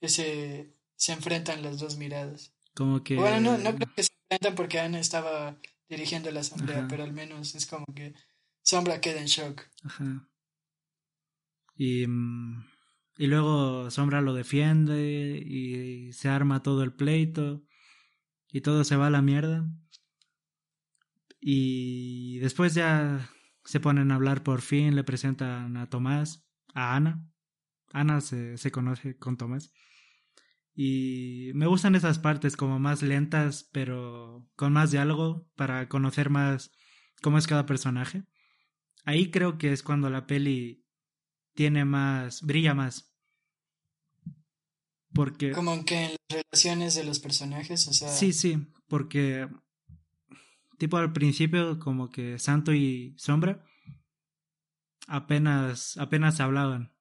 se, se enfrentan las dos miradas. Como que. Bueno, no, no creo que se enfrentan porque Ana estaba dirigiendo la asamblea, pero al menos es como que Sombra queda en shock. Ajá. Y. Mm, y luego Sombra lo defiende y se arma todo el pleito y todo se va a la mierda. Y después ya se ponen a hablar por fin, le presentan a Tomás, a Ana. Ana se, se conoce con Tomás. Y me gustan esas partes como más lentas, pero con más diálogo para conocer más cómo es cada personaje. Ahí creo que es cuando la peli tiene más, brilla más. Porque... Como que en las relaciones de los personajes, o sea... Sí, sí, porque tipo al principio como que Santo y Sombra apenas apenas se hablaban.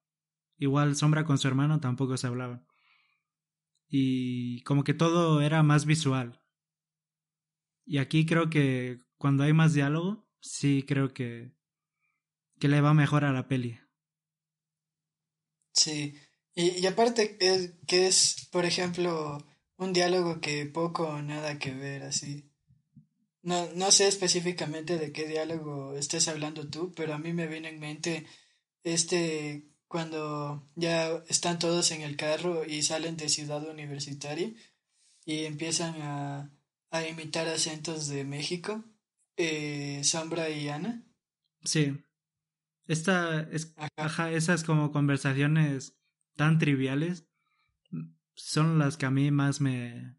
Igual Sombra con su hermano tampoco se hablaban. Y como que todo era más visual. Y aquí creo que cuando hay más diálogo, sí creo que que le va mejor a la peli. Sí, y, aparte que es, por ejemplo, un diálogo que poco o nada que ver, así. No, no sé específicamente de qué diálogo estés hablando tú, pero a mí me viene en mente este cuando ya están todos en el carro y salen de Ciudad Universitaria y empiezan a, a imitar acentos de México, eh, Sombra y Ana. Sí. Esta es, ajá, esas como conversaciones tan triviales son las que a mí más me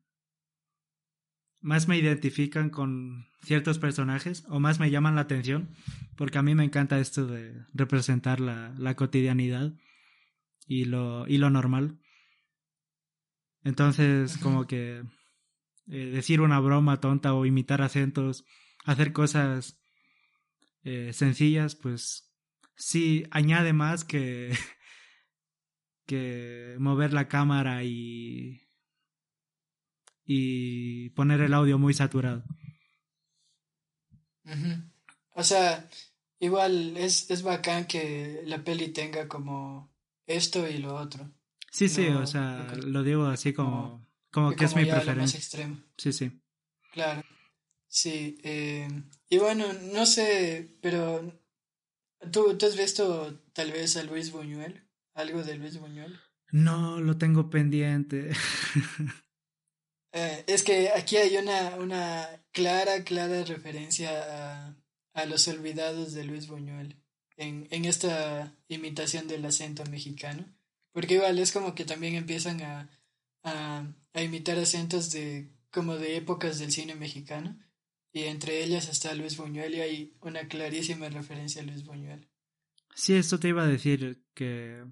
más me identifican con ciertos personajes o más me llaman la atención porque a mí me encanta esto de representar la, la cotidianidad y lo, y lo normal. Entonces, como que eh, decir una broma tonta o imitar acentos, hacer cosas eh, sencillas, pues sí añade más que [laughs] que mover la cámara y y poner el audio muy saturado. O sea, igual es, es bacán que la peli tenga como esto y lo otro. Sí, sí, o sea, lo digo así como, como, que, es mi preferencia. extremo. Sí, sí. Claro. Sí. Eh, y bueno, no sé, pero ¿tú, ¿tú has visto tal vez a Luis Buñuel? ¿Algo de Luis Buñuel? No, lo tengo pendiente. [laughs] Eh, es que aquí hay una, una clara, clara referencia a, a los olvidados de Luis Buñuel en, en esta imitación del acento mexicano. Porque igual es como que también empiezan a, a, a imitar acentos de como de épocas del cine mexicano. Y entre ellas está Luis Buñuel y hay una clarísima referencia a Luis Buñuel. Sí, esto te iba a decir que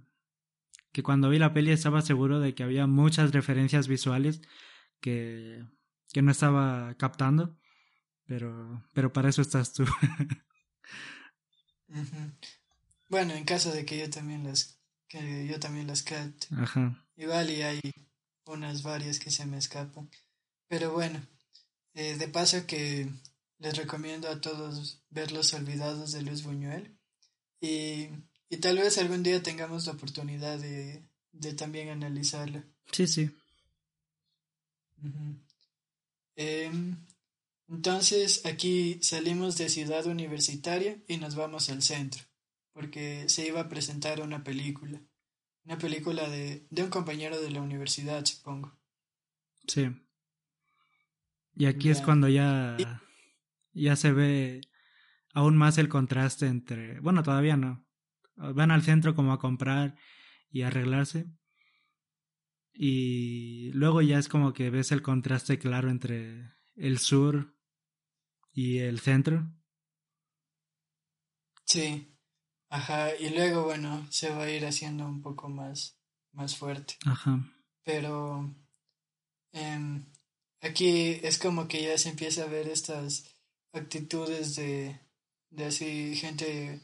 que cuando vi la peli estaba seguro de que había muchas referencias visuales que, que no estaba captando, pero, pero para eso estás tú. [laughs] Bueno, en caso de que yo también las que yo también las capte. Ajá. Igual y hay unas varias que se me escapan. Pero bueno, eh, de paso que les recomiendo a todos ver Los Olvidados de Luis Buñuel. Y, y tal vez algún día tengamos la oportunidad de, de también analizarla. Sí, sí. Em, entonces aquí salimos de Ciudad Universitaria y nos vamos al centro, porque se iba a presentar una película. Una película de, de un compañero de la universidad, supongo. Sí. Y aquí es cuando ya, ya se ve aún más el contraste entre, bueno, todavía no. Van al centro como a comprar y arreglarse. Y luego ya es como que ves el contraste claro entre el sur y el centro. Sí. Ajá, y luego, bueno, se va a ir haciendo un poco más, más fuerte. Ajá. Pero eh, aquí es como que ya se empieza a ver estas actitudes de, de así gente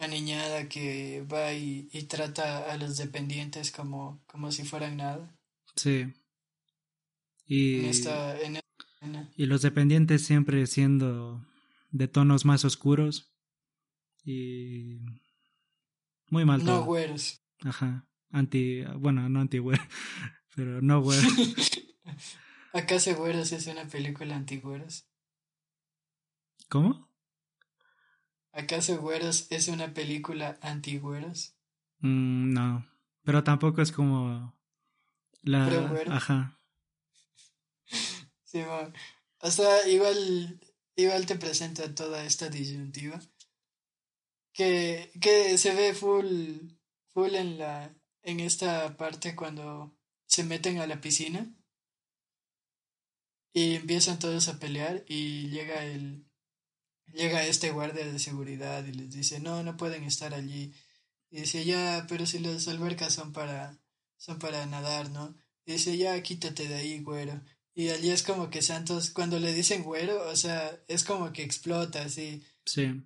aniñada que va y, y trata a los dependientes como, como si fueran nada. Sí. Y, En esta, en y los dependientes siempre siendo de tonos más oscuros y muy mal no todo. güeros. Ajá. Anti, bueno, no anti [laughs] pero no güeros. [laughs] ¿Acaso Güeros es una película antigüeros? ¿Cómo? ¿Acaso Güeros es una película antigüeros? Mm, no, pero tampoco es como la Pero güeros. ajá. [laughs] Sí, bueno. O sea, igual, igual te presenta toda esta disyuntiva que, que se ve full, full en la, en esta parte cuando se meten a la piscina y empiezan todos a pelear y llega el, llega este guardia de seguridad y les dice, no, no pueden estar allí. Y dice, ya, pero si las albercas son para, son para nadar, ¿no? Y dice, ya, quítate de ahí, güero. Y allí es como que Santos, cuando le dicen güero, o sea, es como que explota, así. Sí.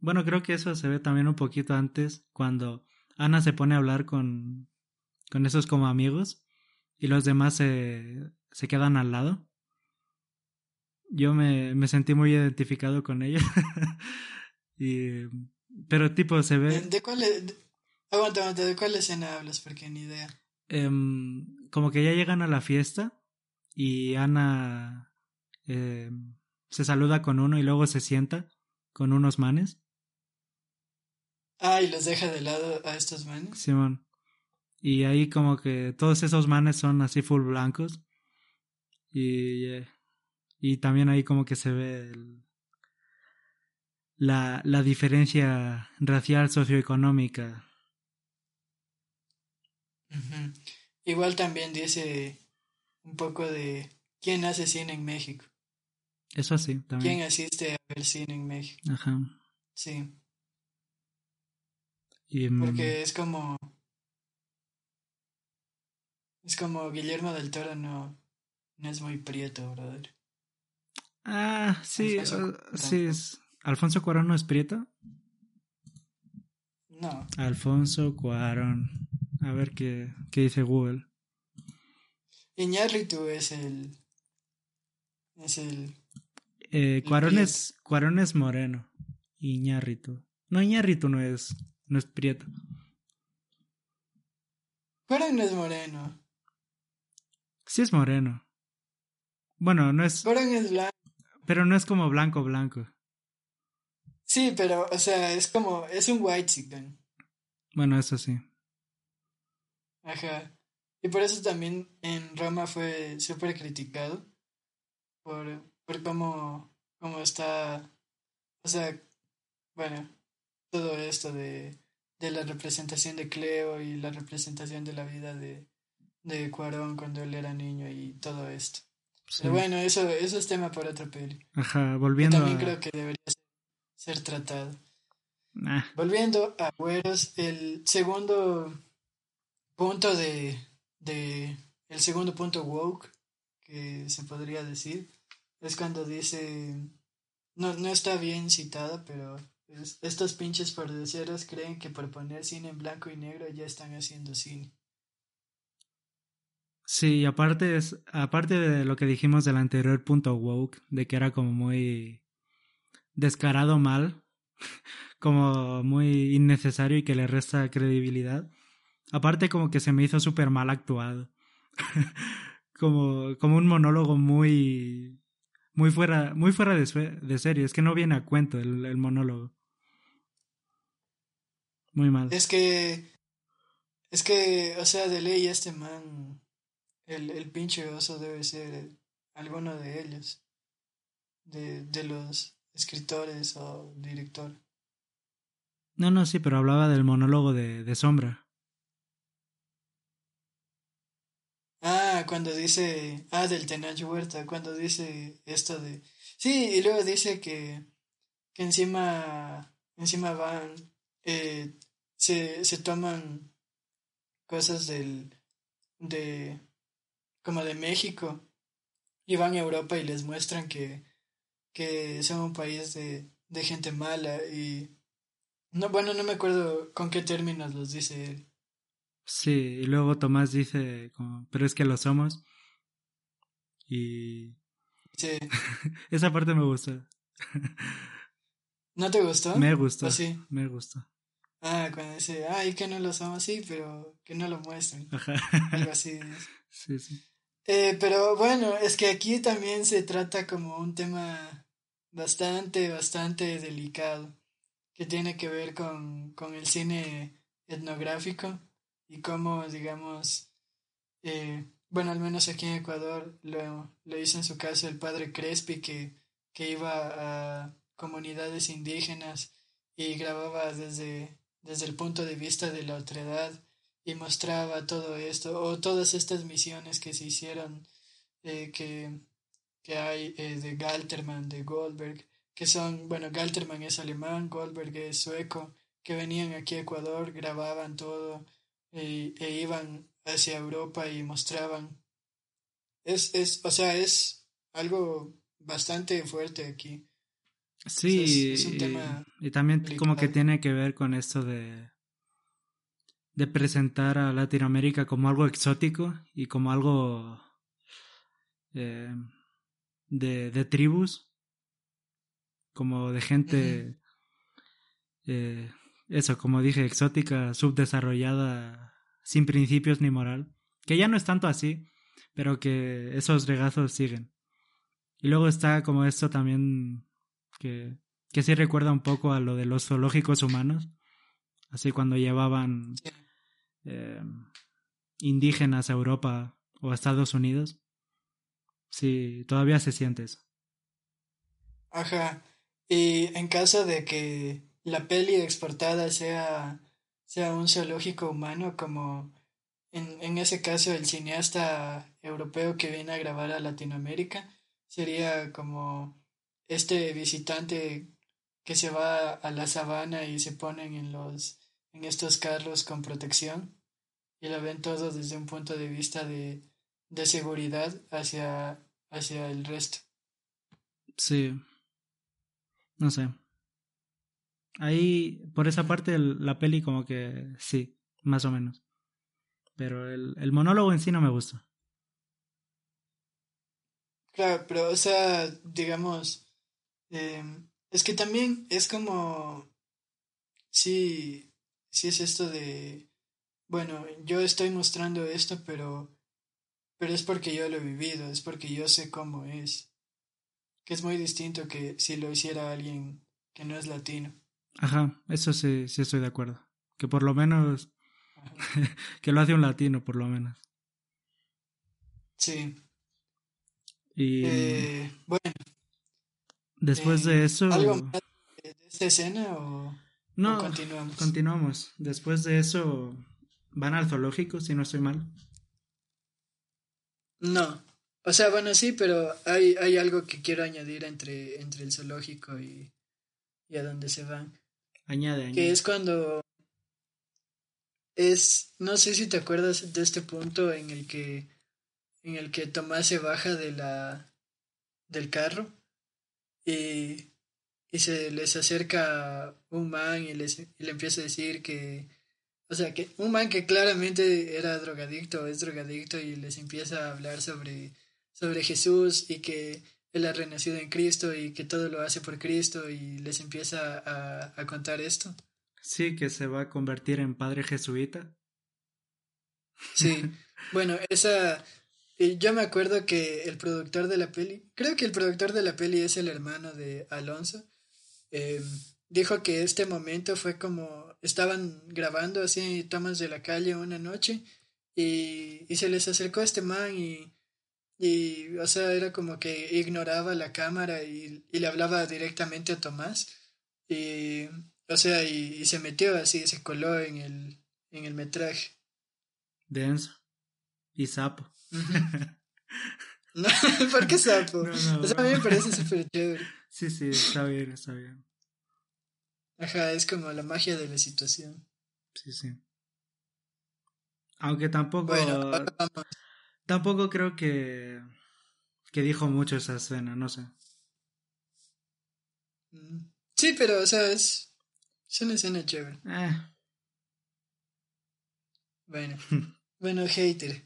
Bueno, creo que eso se ve también un poquito antes, cuando Ana se pone a hablar con, con esos como amigos y los demás se, se quedan al lado. Yo me, me sentí muy identificado con ellos. [laughs] y, pero tipo, se ve... ¿De cuál, e- de- aguanta, aguanta, ¿de cuál escena hablas? Porque ni idea. em, como que ya llegan a la fiesta y Ana em, se saluda con uno y luego se sienta con unos manes. Ah, y los deja de lado a estos manes. Simón. Y ahí como que todos esos manes son así full blancos. Y, eh, y también ahí como que se ve el- la, la diferencia racial socioeconómica. Igual también dice un poco de quién hace cine en México. Eso sí, también. ¿Quién asiste a ver cine en México? Ajá. Sí, Y, mm, porque es como... Es como Guillermo del Toro no, no es muy prieto, brother. Ah, sí, Alfonso eh, sí. Es, ¿Alfonso Cuarón no es prieto? No, Alfonso Cuarón. A ver qué, qué dice Google. Iñárritu es el... Es el... Eh, Cuarón, es, Cuarón es moreno. Iñárritu. No, Iñárritu no es, no es prieto. Cuarón no es moreno. Sí es moreno. Bueno, no es, Cuarón es blanco. Pero no es como blanco blanco. Sí, pero, o sea, es como... Es un white chicken. Bueno, eso sí. Ajá. Y por eso también en Roma fue súper criticado por, por cómo, cómo está, o sea, bueno, todo esto de, de la representación de Cleo y la representación de la vida de, de Cuarón cuando él era niño y todo esto. Sí. Pero bueno, eso, eso es tema para otra peli. Ajá, volviendo también a... creo que debería ser, ser tratado. Volviendo a Güeros, el segundo punto de, de, el segundo punto woke que se podría decir es cuando dice, no, no está bien citada, pero estos pinches produceros creen que por poner cine en blanco y negro ya están haciendo cine. Sí, aparte, es, aparte de lo que dijimos del anterior punto woke, de que era como muy descarado mal, [laughs] como muy innecesario y que le resta credibilidad. Aparte como que se me hizo súper mal actuado. [laughs] como, como un monólogo muy muy fuera, muy fuera de, de serie. Es que no viene a cuento el, el monólogo. Muy mal. Es que. Es que, o sea, de ley este man. El, el pinche oso debe ser alguno de ellos. De, de los escritores o director. No, no, sí, pero hablaba del monólogo de, de Sombra. Ah, cuando dice. Ah, del Tenach Huerta, cuando dice esto de. Sí, y luego dice que. Que encima. Encima van. Eh, se, se toman cosas del. de. Como de México. Y van a Europa y les muestran que. que son un país de. de gente mala y. No, bueno, no me acuerdo con qué términos los dice él. Sí, y luego Tomás dice, como, pero es que lo somos. Y... Sí. [laughs] Esa parte me gusta. ¿No te gustó? Me gustó. sí? Me gustó. Ah, cuando dice, ay, que no lo somos, sí, pero que no lo muestren. Ajá. Algo así. [laughs] sí, sí. Eh, pero bueno, es que aquí también se trata como un tema bastante, bastante delicado, que tiene que ver con, con el cine etnográfico y cómo, digamos, eh, bueno, al menos aquí en Ecuador lo, lo hizo en su caso el padre Crespi, que, que iba a comunidades indígenas y grababa desde, desde el punto de vista de la otredad y mostraba todo esto, o todas estas misiones que se hicieron, eh, que, que hay eh, de Galterman, de Goldberg, que son, bueno, Galterman es alemán, Goldberg es sueco, que venían aquí a Ecuador, grababan todo, e, e, iban hacia Europa y mostraban. Es, es, o sea, es algo bastante fuerte aquí. Sí, es, un tema y, también como que tiene que ver con esto de de presentar a Latinoamérica como algo exótico y como algo eh, de, de, tribus, como de gente eh, eso, como dije, exótica, subdesarrollada, sin principios ni moral, que ya no es tanto así, pero que esos regazos siguen. Y luego está como esto también que, que sí recuerda un poco a lo de los zoológicos humanos, así cuando llevaban eh, indígenas a Europa o a Estados Unidos. Sí, todavía se siente eso. Ajá. Y en caso de que la peli exportada sea, sea un zoológico humano como en, en ese caso el cineasta europeo que viene a grabar a Latinoamérica sería como este visitante que se va a la sabana y se ponen en los en estos carros con protección y lo ven todo desde un punto de vista de, de seguridad hacia, hacia el resto. Sí. No sé. Ahí, por esa parte, la peli como que sí, más o menos. Pero el, el monólogo en sí no me gusta. Claro, pero, o sea, digamos, eh, es que también es como, sí, sí es esto de, bueno, yo estoy mostrando esto, pero, pero es porque yo lo he vivido, es porque yo sé cómo es. Que es muy distinto que si lo hiciera alguien que no es latino. Ajá, eso sí, sí estoy de acuerdo. Que por lo menos, [laughs] que lo hace un latino, por lo menos. Sí. Y eh, bueno. Después de eh, eso. ¿Algo más de esta escena o, no, continuamos? Continuamos. Después de eso, ¿van al zoológico, si no estoy mal? No. O sea, bueno, sí, pero hay, hay algo que quiero añadir entre, entre el zoológico y, y a dónde se van. Añade, añade. Que es cuando es, no sé si te acuerdas de este punto en el que, en el que Tomás se baja de la, del carro y, y se les acerca un man y, les, y le empieza a decir que, o sea, que un man que claramente era drogadicto, es drogadicto y les empieza a hablar sobre, sobre Jesús y que él ha renacido en Cristo y que todo lo hace por Cristo y les empieza a, a contar esto. Sí, que se va a convertir en padre jesuita. Sí, [laughs] bueno, esa... Yo me acuerdo que el productor de la peli, creo que el productor de la peli es el hermano de Alonso, eh, dijo que este momento fue como estaban grabando así tomas de la calle una noche y, y se les acercó este man y, y, o sea, era como que ignoraba la cámara y, y le hablaba directamente a Tomás y o sea, y, se metió así, se coló en el, en el metraje. Denso. Y sapo. [laughs] no, ¿por qué sapo? [laughs] o sea, a mí me parece súper chévere. Sí, sí, está bien, está bien. Ajá, es como la magia de la situación. Sí, sí. Aunque tampoco. tampoco creo que. que dijo mucho esa escena, no sé. Mm. Sí, pero, o sea, es. Es una escena chévere. Ah. Bueno, [laughs] bueno, hater.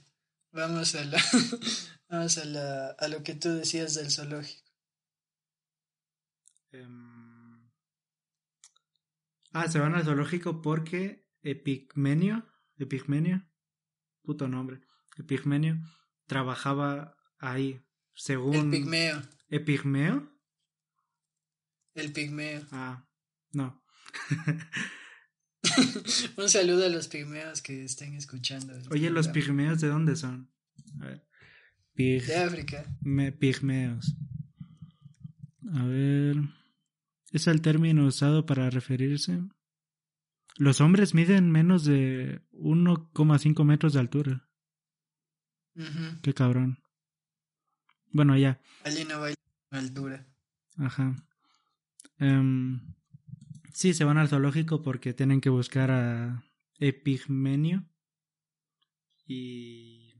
Vamos a la, [laughs] vamos a la, a lo que tú decías del zoológico. Em, ah, se van al zoológico porque Epigmenio, Epigmenio, puto nombre, Epigmenio trabajaba ahí, según. El pigmeo. ¿Epigmeo? El pigmeo. Ah, no. [laughs] Un saludo a los pigmeos que estén escuchando. Oye, ¿los pigmeos de dónde son? A ver. de África. pigmeos. A ver. ¿Es el término usado para referirse? Los hombres miden menos de 1,5 metros de altura. Qué cabrón. Bueno, ya. Allí no va altura. Ajá. Um, Sí, se van al zoológico porque tienen que buscar a Epigmenio y,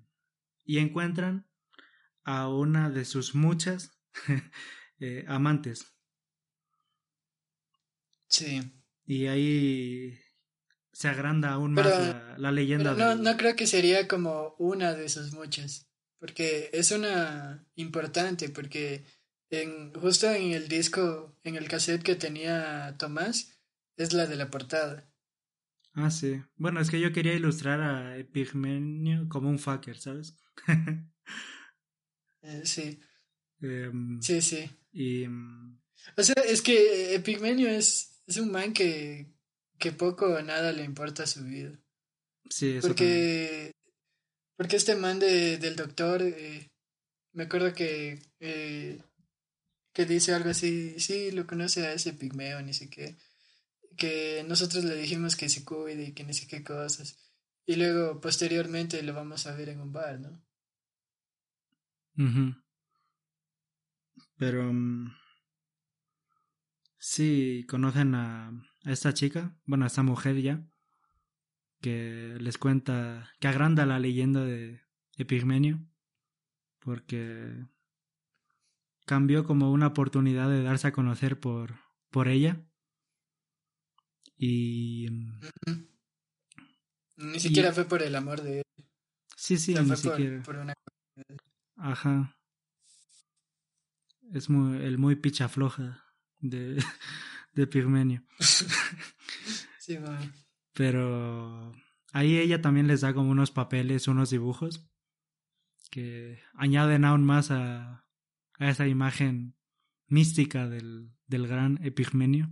y encuentran a una de sus muchas [laughs] eh, amantes. Sí. Y ahí se agranda aún más la, leyenda. no, no creo que sería como una de sus muchas, porque es una importante, porque en, justo en el disco, en el cassette que tenía Tomás, es la de la portada. Ah, sí. Bueno, es que yo quería ilustrar a Epigmenio como un fucker, ¿sabes? [laughs] Eh, sí. Em, sí, sí. Y... Em, o sea, es que Epigmenio es, es un man que, que poco o nada le importa su vida. Sí, eso Porque, porque este man de, del doctor, eh, me acuerdo que, eh, que dice algo así, sí, lo conoce a ese pigmeo, ni sé qué que nosotros le dijimos que se cuide y que ni sé qué cosas. Y luego, posteriormente, lo vamos a ver en un bar, ¿no? Pero... Um, sí, conocen a, a esta chica, bueno, a esta mujer ya, que les cuenta, que agranda la leyenda de Epigmenio, porque cambió como una oportunidad de darse a conocer por, por ella y. Ni siquiera fue por el amor de él. Sí, sí, ni siquiera. Ajá. Es muy, el muy picha floja de, [laughs] de Pigmenio. [laughs] sí, bueno. Pero ahí ella también les da como unos papeles, unos dibujos que añaden aún más a, a esa imagen mística del, del gran Epigmenio.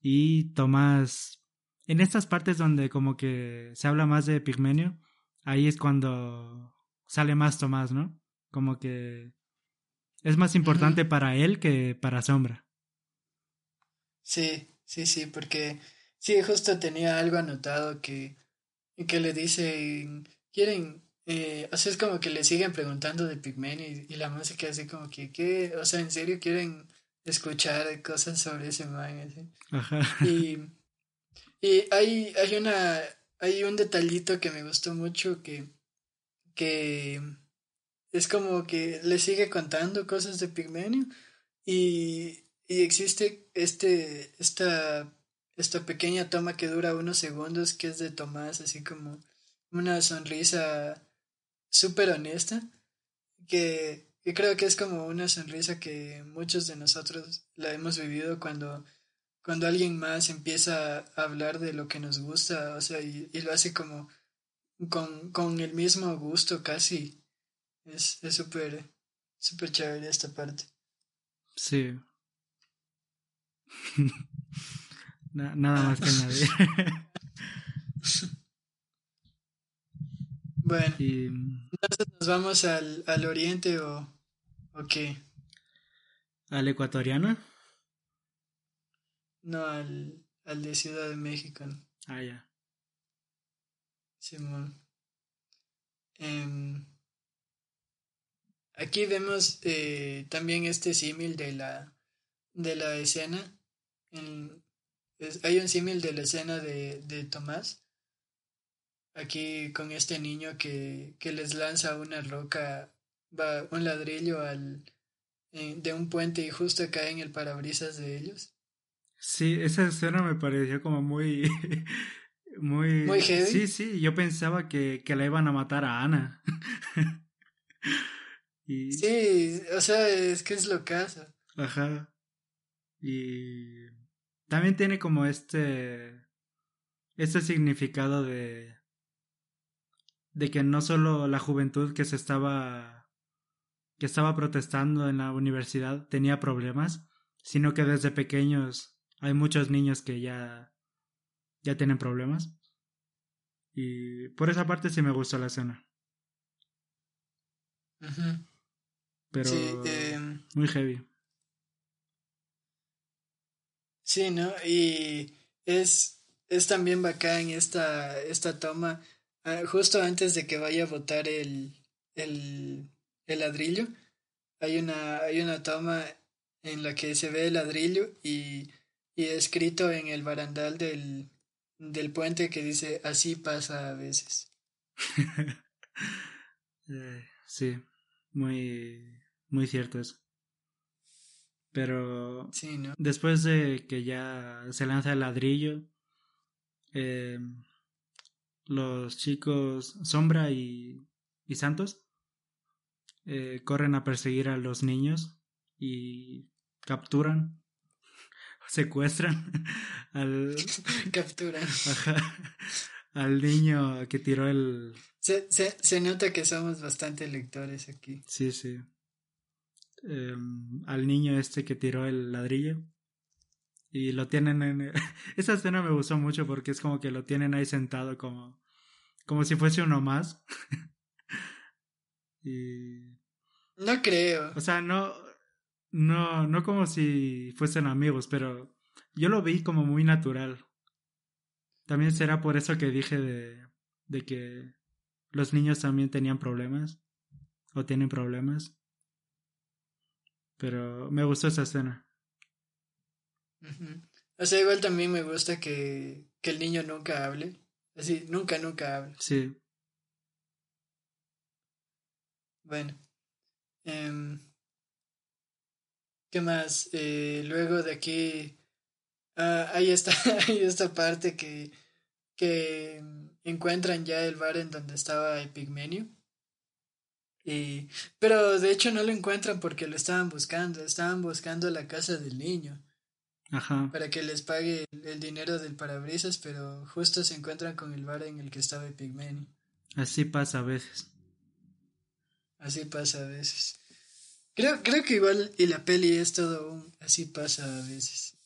Y Tomás, en estas partes donde como que se habla más de Pigmenio, ahí es cuando sale más Tomás, ¿no? Como que es más importante para él que para Sombra. Sí, sí, sí, porque sí, justo tenía algo anotado que, que le dice, quieren, eh, o sea, es como que le siguen preguntando de Pigmenio y, y la música así como que, ¿qué? O sea, ¿en serio quieren escuchar cosas sobre ese man. Así. Ajá. Y, [laughs] y hay, hay una hay un detallito que me gustó mucho que, que es como que le sigue contando cosas de Pigmenio y, y existe este, esta, esta pequeña toma que dura unos segundos que es de Tomás, así como una sonrisa súper honesta, que, que creo que es como una sonrisa que muchos de nosotros la hemos vivido cuando cuando alguien más empieza a hablar de lo que nos gusta, o sea, y, lo hace como con, con, el mismo gusto casi. Es súper, súper chévere esta parte. Sí. [laughs] nada más que añadir. [laughs] bueno, entonces nos vamos al, al oriente o, o qué? ¿Al ecuatoriano? No, al, al de Ciudad de México. Ah, ya. Simón. Em, aquí vemos eh, también este símil de la, de la escena. hay un símil de la escena de, de Tomás. Aquí con este niño que, que les lanza una roca, va un ladrillo al, eh, de un puente y justo cae en el parabrisas de ellos. Sí, esa escena me pareció como muy... [laughs] muy... Muy heavy. Sí, sí, yo pensaba que, que la iban a matar a Ana. [laughs] y... Sí, o sea, es que es lo caso. Ajá. Y también tiene como este... Este significado de... De que no solo la juventud que se estaba... que estaba protestando en la universidad tenía problemas, sino que desde pequeños hay muchos niños que ya, ya tienen problemas. Y por esa parte sí me gustó la escena. Pero em, muy heavy. Sí, ¿no? Y es, es también bacán esta, esta toma, ah, justo antes de que vaya a botar el, el, el ladrillo, hay una, hay una toma en la que se ve el ladrillo y y escrito en el barandal del, del puente que dice así pasa a veces. [laughs] Eh, sí, muy, muy cierto eso. Pero sí, ¿no? después de que ya se lanza el ladrillo, eh, los chicos Sombra y, y Santos eh, corren a perseguir a los niños y capturan [laughs] secuestran [laughs] al... [laughs] Capturan. al niño que tiró el... Se, se, se, nota que somos bastante lectores aquí. Sí, sí. Em, al niño este que tiró el ladrillo. Y lo tienen en... [laughs] Esa escena me gustó mucho porque es como que lo tienen ahí sentado como... Como si fuese uno más. [laughs] y... No creo. O sea, no... No, no como si fuesen amigos, pero yo lo vi como muy natural. También será por eso que dije de, de que los niños también tenían problemas o tienen problemas. Pero me gustó esa escena. O sea, igual también me gusta que, que el niño nunca hable. Así, nunca, nunca hable. Sí. Bueno. Eh, ¿Qué más? Eh, luego de aquí ah, hay, esta, [laughs] hay esta parte que, que encuentran ya el bar en donde estaba Epigmenio. Y, pero de hecho no lo encuentran porque lo estaban buscando, estaban buscando la casa del niño. Ajá. Para que les pague el, dinero del parabrisas, pero justo se encuentran con el bar en el que estaba Epigmenio. Así pasa a veces. Así pasa a veces. Creo, creo que igual y la peli es todo un... Así pasa a veces.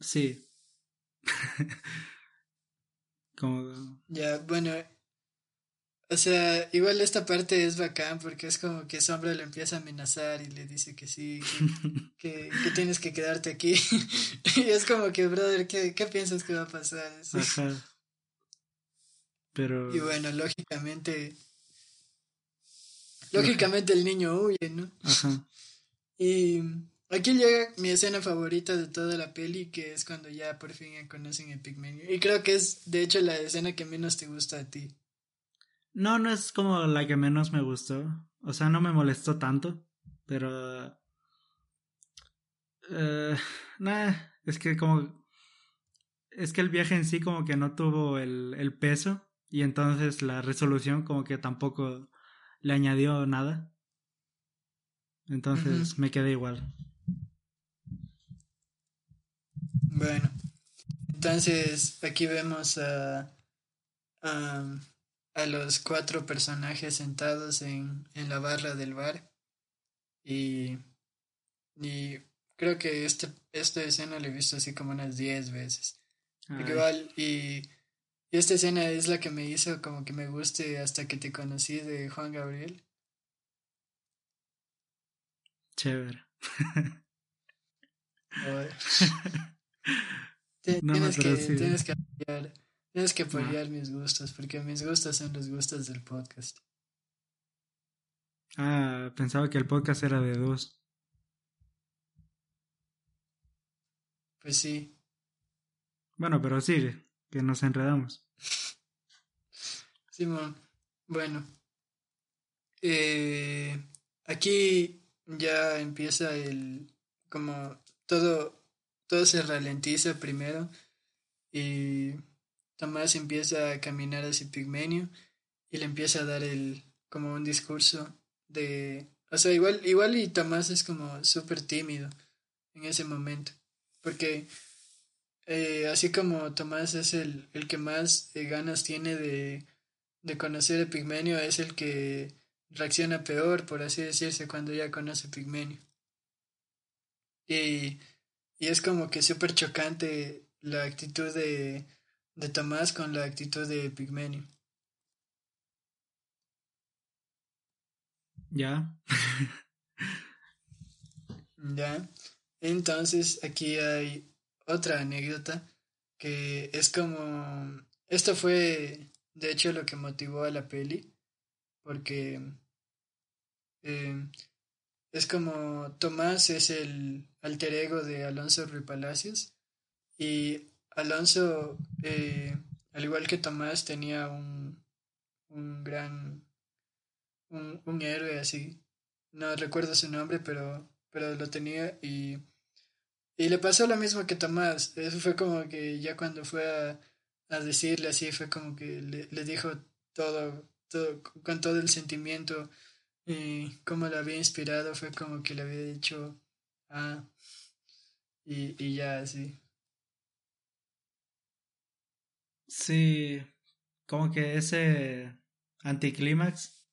Sí. [laughs] como... Ya, bueno. O sea, igual esta parte es bacán porque es como que Sombra le empieza a amenazar y le dice que sí, que, que, tienes que quedarte aquí. [laughs] y es como que, brother, ¿qué, qué piensas que va a pasar? Ajá. Pero... Y bueno, lógicamente Lógicamente el niño huye, ¿no? Ajá. Y, aquí llega mi escena favorita de toda la peli, que es cuando ya por fin conocen el Pigmenio. Y creo que es, de hecho, la escena que menos te gusta a ti. No, no es como la que menos me gustó. O sea, no me molestó tanto, pero... Eh, [sighs] nada, es que como... Es que el viaje en sí como que no tuvo el, el peso y entonces la resolución como que tampoco le añadió nada. Entonces me quedé igual. Bueno, entonces aquí vemos a, a, a, los cuatro personajes sentados en, en la barra del bar y, y creo que este, esta escena la he visto así como unas diez veces. Igual, y, y esta escena es la que me hizo como que me guste hasta que te conocí de Juan Gabriel. Chévere. [laughs] tienes, que, tienes que apoyar, tienes que apoyar mis gustos, porque mis gustos son los gustos del podcast. Ah, pensaba que el podcast era de dos. Pues sí. Bueno, pero sigue, que nos enredamos. Simón, bueno. Eh, aquí ya empieza el como todo todo se ralentiza primero y Tomás empieza a caminar hacia Pigmenio y le empieza a dar el como un discurso de o sea igual igual y Tomás es como súper tímido en ese momento porque eh, así como Tomás es el, el que más eh, ganas tiene de, de conocer a Pigmenio es el que reacciona peor, por así decirse, cuando ya conoce Pigmenio. Y, y es como que súper chocante la actitud de, de Tomás con la actitud de Pigmenio. Ya. ya. Entonces aquí hay otra anécdota que es como... Esto fue de hecho lo que motivó a la peli porque eh, es como Tomás es el alter ego de Alonso Ruiz Palacios y Alonso, eh, al igual que Tomás, tenía un, un gran, un, un héroe así, no recuerdo su nombre, pero, pero lo tenía y, y le pasó lo mismo que Tomás, eso fue como que ya cuando fue a, a decirle así, fue como que le, le dijo todo con todo el sentimiento y como lo había inspirado fue como que le había dicho ah y, y ya así sí como que ese anticlímax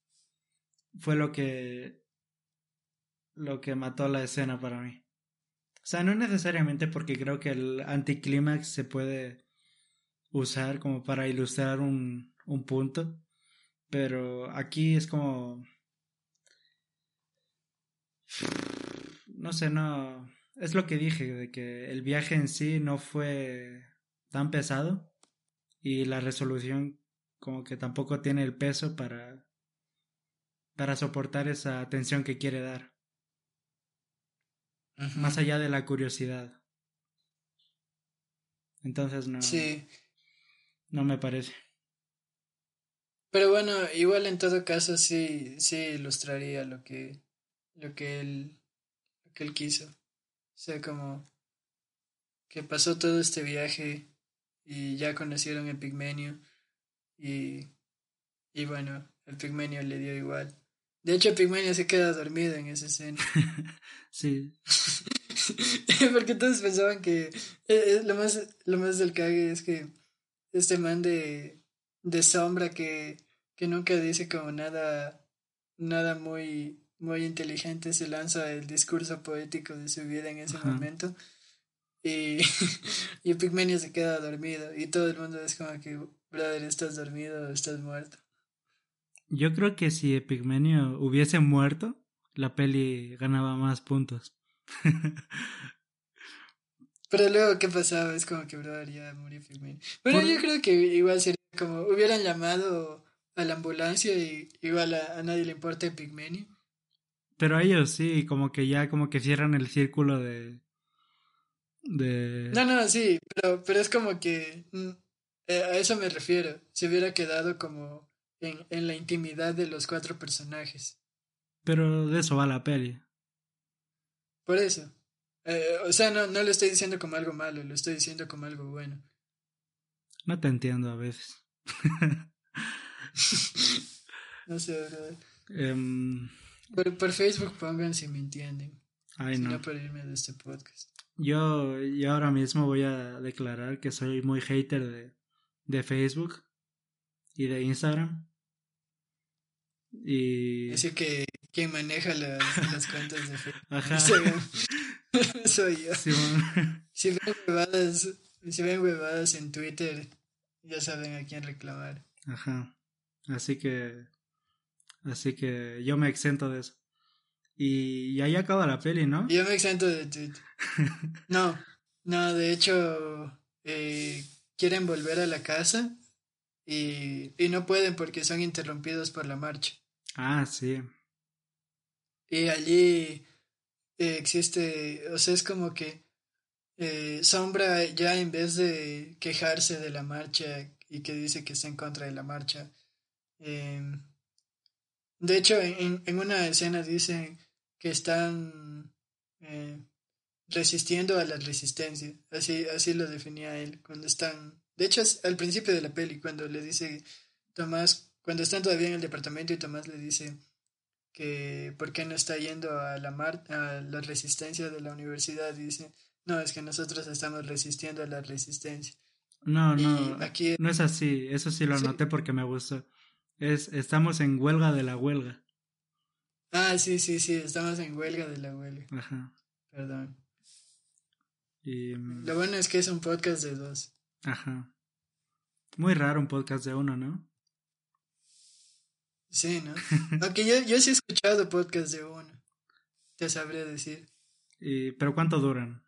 fue lo que lo que mató la escena para mí. O sea no necesariamente porque creo que el anticlímax se puede usar como para ilustrar un, un punto pero aquí es como... No sé, no... Es lo que dije, de que el viaje en sí no fue tan pesado y la resolución como que tampoco tiene el peso para para soportar esa atención que quiere dar. Más allá de la curiosidad. Entonces no. Sí. No me parece. Pero bueno, igual en todo caso sí, sí ilustraría lo que, lo que él, lo que él quiso. O sea, como que pasó todo este viaje y ya conocieron el pigmenio y, y bueno, el pigmenio le dio igual. De hecho, el pigmenio se queda dormido en esa escena. [laughs] sí. [laughs] Porque todos pensaban que eh, eh, lo más, lo más del cague es que este man de, de sombra que que nunca dice como nada, nada muy, muy inteligente, se lanza el discurso poético de su vida en ese momento. Y, [laughs] y Pigmenio se queda dormido y todo el mundo es como que, brother, estás dormido estás muerto. Yo creo que si Epigmenio hubiese muerto, la peli ganaba más puntos. [laughs] Pero luego, ¿qué pasaba? Es como que, brother, ya murió Pigmenio. Bueno, yo creo que igual sería como, hubieran llamado a la ambulancia y igual a, nadie le importa Pigmenio. Pero ellos sí, como que ya como que cierran el círculo de... de... No, no, sí, pero, pero es como que... Mm, eh, a eso me refiero. Se hubiera quedado como en, en la intimidad de los cuatro personajes. Pero de eso va la peli. Por eso. Eh, o sea, no, no lo estoy diciendo como algo malo, lo estoy diciendo como algo bueno. No te entiendo a veces. [laughs] no sé, verdad. Em, por, por, Facebook pongan si me entienden. Ay, si no. no por irme de este podcast. Yo, yo ahora mismo voy a declarar que soy muy hater de, de Facebook y de Instagram. Y... Así que quien maneja las, las cuentas de Facebook. [laughs] Ajá. [laughs] [laughs] Soy yo. Sí. Si ven huevadas, si ven huevadas en Twitter, ya saben a quién reclamar. Ajá. Así que. Así que yo me exento de eso. Y, ahí acaba la peli, ¿no? Yo me exento de Twitter. [laughs] No, no, de hecho, eh, quieren volver a la casa y, y no pueden porque son interrumpidos por la marcha. Ah, sí. Y allí eh, existe, o sea, es como que eh, Sombra ya en vez de quejarse de la marcha y que dice que está en contra de la marcha, eh, de hecho en, en, una escena dicen que están eh, resistiendo a la resistencia, así, así lo definía él, cuando están, de hecho es al principio de la peli, cuando le dice Tomás, cuando están todavía en el departamento y Tomás le dice que por qué no está yendo a la mar a la resistencia de la universidad dice no es que nosotros estamos resistiendo a la resistencia no y no aquí no es así eso sí lo Sí. noté porque me gustó. Es estamos en huelga de la huelga ah sí sí sí estamos en huelga de la huelga. Ajá. Perdón. Y mm, lo bueno es que es un podcast de dos. Ajá. Muy raro un podcast de uno no sí no [laughs] aunque yo yo sí he escuchado podcast de uno. Te sabría decir. Y pero cuánto duran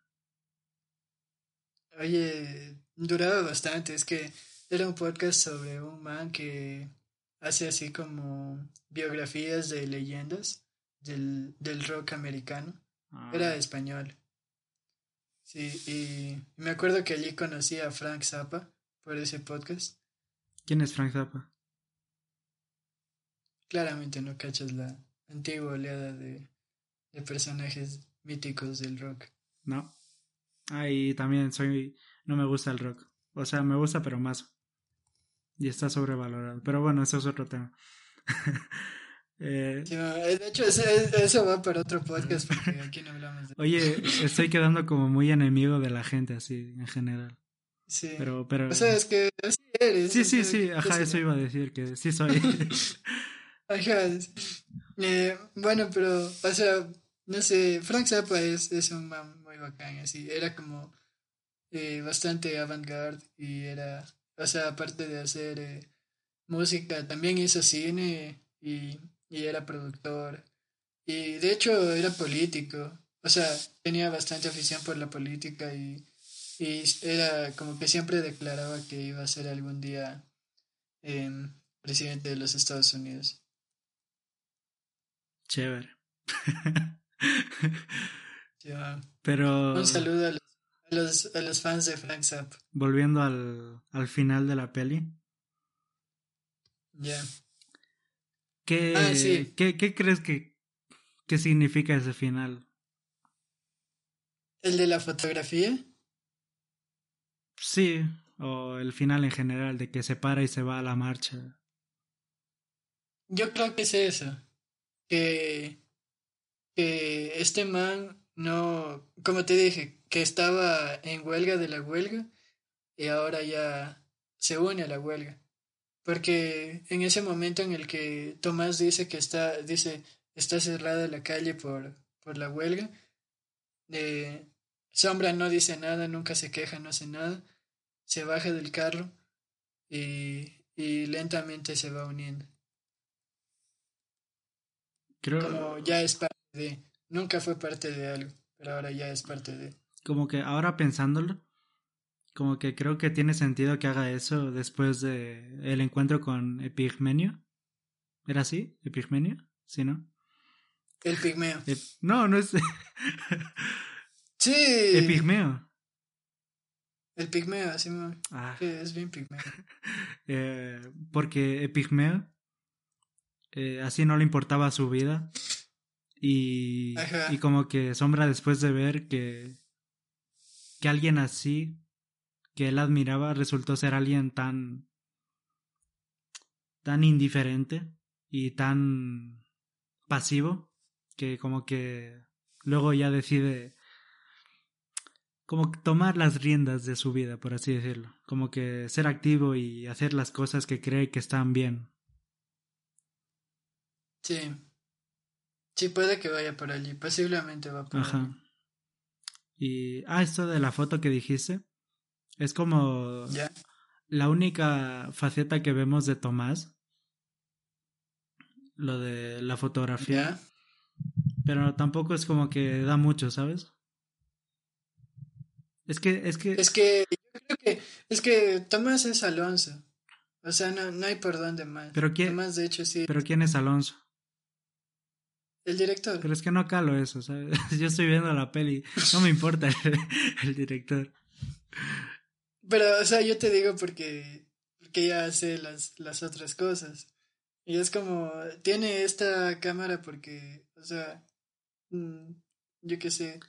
Oye, duraba bastante. Es que era un podcast sobre un man que hace así como biografías de leyendas del, del rock americano. Ah, Era español. Sí, y me acuerdo que allí conocí a Frank Zappa por ese podcast. quién es Frank Zappa Claramente no cachas la antigua oleada de, de personajes míticos del rock. no ah y también soy no me gusta el rock o sea me gusta pero más y está sobrevalorado pero bueno eso es otro tema [laughs] eh, Sí, de hecho, eso, eso va para otro podcast porque [laughs] aquí no hablamos de... Oye, estoy quedando como muy enemigo de la gente así en general. Sí. Pero, pero. O sea, es que así eres. Sí, sí, sí, ajá, eso iba a decir que sí soy. [laughs] Ajá. Eh, bueno, pero, o sea, no sé, Frank Zappa es, es un man muy bacán, así. Era como eh, bastante avant-garde y era, o sea, aparte de hacer eh, música, también hizo cine y, y era productor. Y de hecho era político, o sea, tenía bastante afición por la política y, y era como que siempre declaraba que iba a ser algún día em, presidente de los Estados Unidos. Chévere. [laughs] Pero Un saludo a los, a los, a los fans de Frank Zappa. volviendo al, al final de la peli, Ya. ¿qué, Ah, sí. ¿qué, qué crees que, qué significa ese final? ¿El de la fotografía? Sí, o el final en general, de que se para y se va a la marcha. Yo creo que es eso. Que, que este man no, como te dije, que estaba en huelga de la huelga y ahora ya se une a la huelga. Porque en ese momento en el que Tomás dice que está, dice, está cerrada la calle por, por la huelga, eh, Sombra no dice nada, nunca se queja, no hace nada, se baja del carro y, y lentamente se va uniendo. Creo Como ya es parte de, nunca fue parte de algo, pero ahora ya es parte de. Como que ahora pensándolo, como que creo que tiene sentido que haga eso después de el encuentro con Epigmenio. ¿Era así? ¿Epigmenio? Sí, ¿no? El pigmeo. no, no es. [laughs] sí. El pigmeo. El pigmeo, así me... ah. es bien pigmeo. [laughs] eh, porque el pigmeo eh, así no le importaba su vida. Y, y como que Sombra después de ver que, que alguien así, que él admiraba, resultó ser alguien tan, tan indiferente y tan pasivo, que como que luego ya decide como tomar las riendas de su vida, por así decirlo, como que ser activo y hacer las cosas que cree que están bien. Sí. Sí, puede que vaya por allí. Posiblemente va por Ajá. Y. Ah, esto de la foto que dijiste. Es como. La única faceta que vemos de Tomás. Lo de la fotografía. Pero tampoco es como que da mucho, ¿sabes? Es que, es que. Es que yo creo que. Es que Tomás es Alonso. O sea, no, no hay por dónde más. Pero quién. Tomás, de hecho, sí. Pero quién es Alonso. El director. Pero es que no calo eso, ¿sabes? [laughs] Yo estoy viendo la peli, no me importa [laughs] el, director. Pero, o sea, yo te digo porque, porque ya sé las, las otras cosas. Y es como, tiene esta cámara porque, o sea, mm, yo qué sé,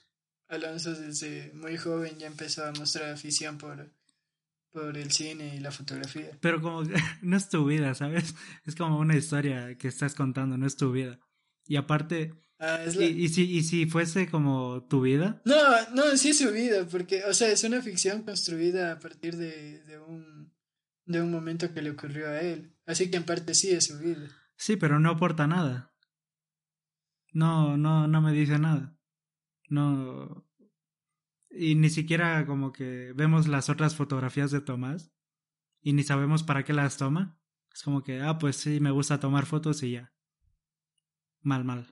Alonso desde muy joven ya empezó a mostrar afición por, por el cine y la fotografía. Pero como [laughs] no es tu vida, ¿sabes? Es como una historia que estás contando, no es tu vida. Y aparte, ah, y, si, ¿y si fuese como tu vida? No, no, sí es su vida, porque, o sea, es una ficción construida a partir de, de, un, de un momento que le ocurrió a él. Así que en parte sí es su vida. Sí, pero no aporta nada. No, no, no me dice nada. No. Y ni siquiera como que vemos las otras fotografías de Tomás y ni sabemos para qué las toma. Es como que, ah, pues sí, me gusta tomar fotos y ya mal, mal.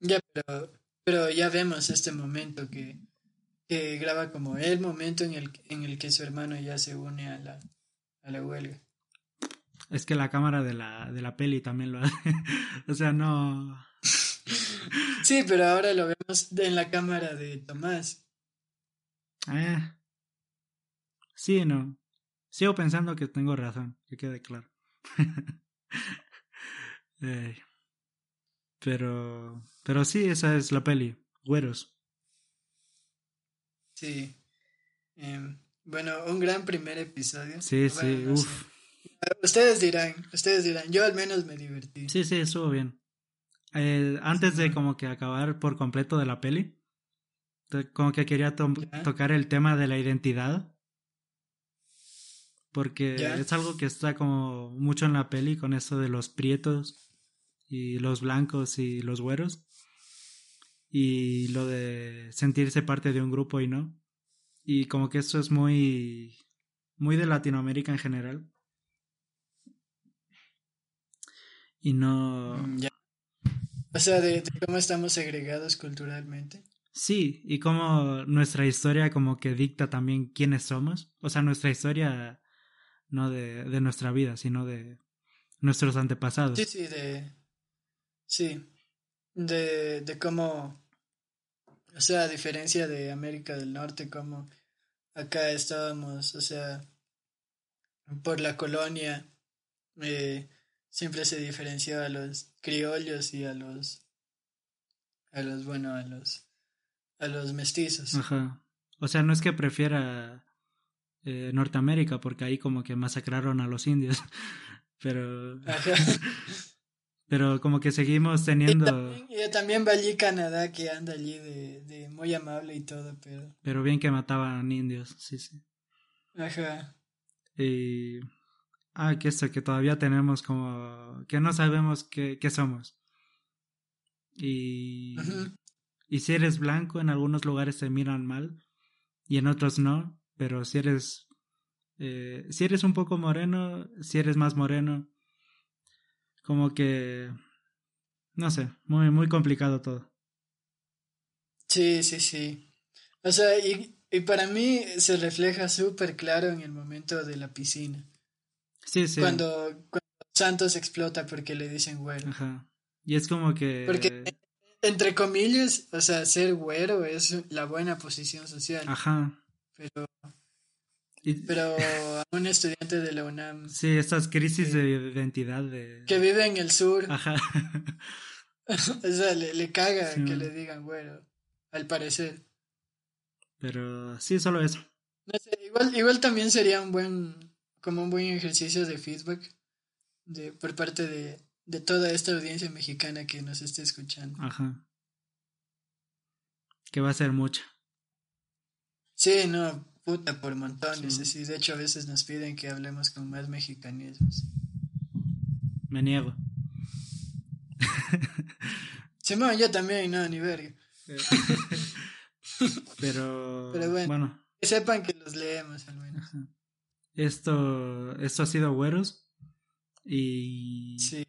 Ya, pero, pero ya vemos este momento que, que graba como el momento en el, en el que su hermano ya se une a la, a la huelga. Es que la cámara de la, de la peli también lo hace. [laughs] o sea, no. sí, pero ahora lo vemos en la cámara de Tomás. Eh. Sí, no. Sigo pensando que tengo razón, que quede claro. [laughs] eh. Pero, pero sí, esa es la peli, Güeros. Sí. Em, bueno, un gran primer episodio. Sí, sí, uff. Ustedes dirán, ustedes dirán, yo al menos me divertí. Sí, sí, estuvo bien. Eh, antes de como que acabar por completo de la peli, como que quería tocar el tema de la identidad. Porque es algo que está como mucho en la peli con eso de los prietos y los blancos y los güeros. Y lo de sentirse parte de un grupo y no. Y como que esto es muy, muy de Latinoamérica en general. Y no... Mm, o sea, de, cómo estamos segregados culturalmente. Sí, y cómo nuestra historia como que dicta también quiénes somos. O sea, nuestra historia no de, de nuestra vida, sino de nuestros antepasados. Sí, sí, de, Sí, de, de cómo, o sea, a diferencia de América del Norte, como acá estábamos, o sea, por la colonia, eh, siempre se diferenció a los criollos y a los, a los, bueno, a los, a los mestizos. Ajá. O sea, no es que prefiera eh, Norteamérica, porque ahí como que masacraron a los indios, [laughs] pero... Ajá. [laughs] Pero como que seguimos teniendo... Y también, va allí Canadá, que anda allí de, de muy amable y todo, pero... Pero bien que mataban indios, sí, sí. Ajá. Y... Ah, que esto, que todavía tenemos como... que no sabemos qué, qué somos. Y... Y si eres blanco, en algunos lugares te miran mal y en otros no, pero si eres... Eh, si eres un poco moreno, si eres más moreno, como que, no sé, muy, muy complicado todo. Sí, sí, sí. O sea, y, y para mí se refleja súper claro en el momento de la piscina. Sí, sí. Cuando, Santos explota porque le dicen güero. Ajá. Y es como que... Porque entre comillas, o sea, ser güero es la buena posición social. Ajá. Pero, pero a un estudiante de la UNAM. Sí, estas crisis de identidad de... Que vive en el sur. Ajá. [laughs] o sea, le, caga que le digan güero, al parecer. Pero sí, solo eso. No sé, igual, igual también sería un buen, como un buen ejercicio de feedback de, por parte de, de toda esta audiencia mexicana que nos esté escuchando. Ajá. Que va a ser mucha. Sí, no, puta, por montones. Sí. de hecho, a veces nos piden que hablemos con más mexicanismos. Me niego. Simón, yo también, no, ni verga. [laughs] Pero, Pero bueno, que sepan que los leemos al menos. Esto, esto ha sido Güeros. Y. Sí.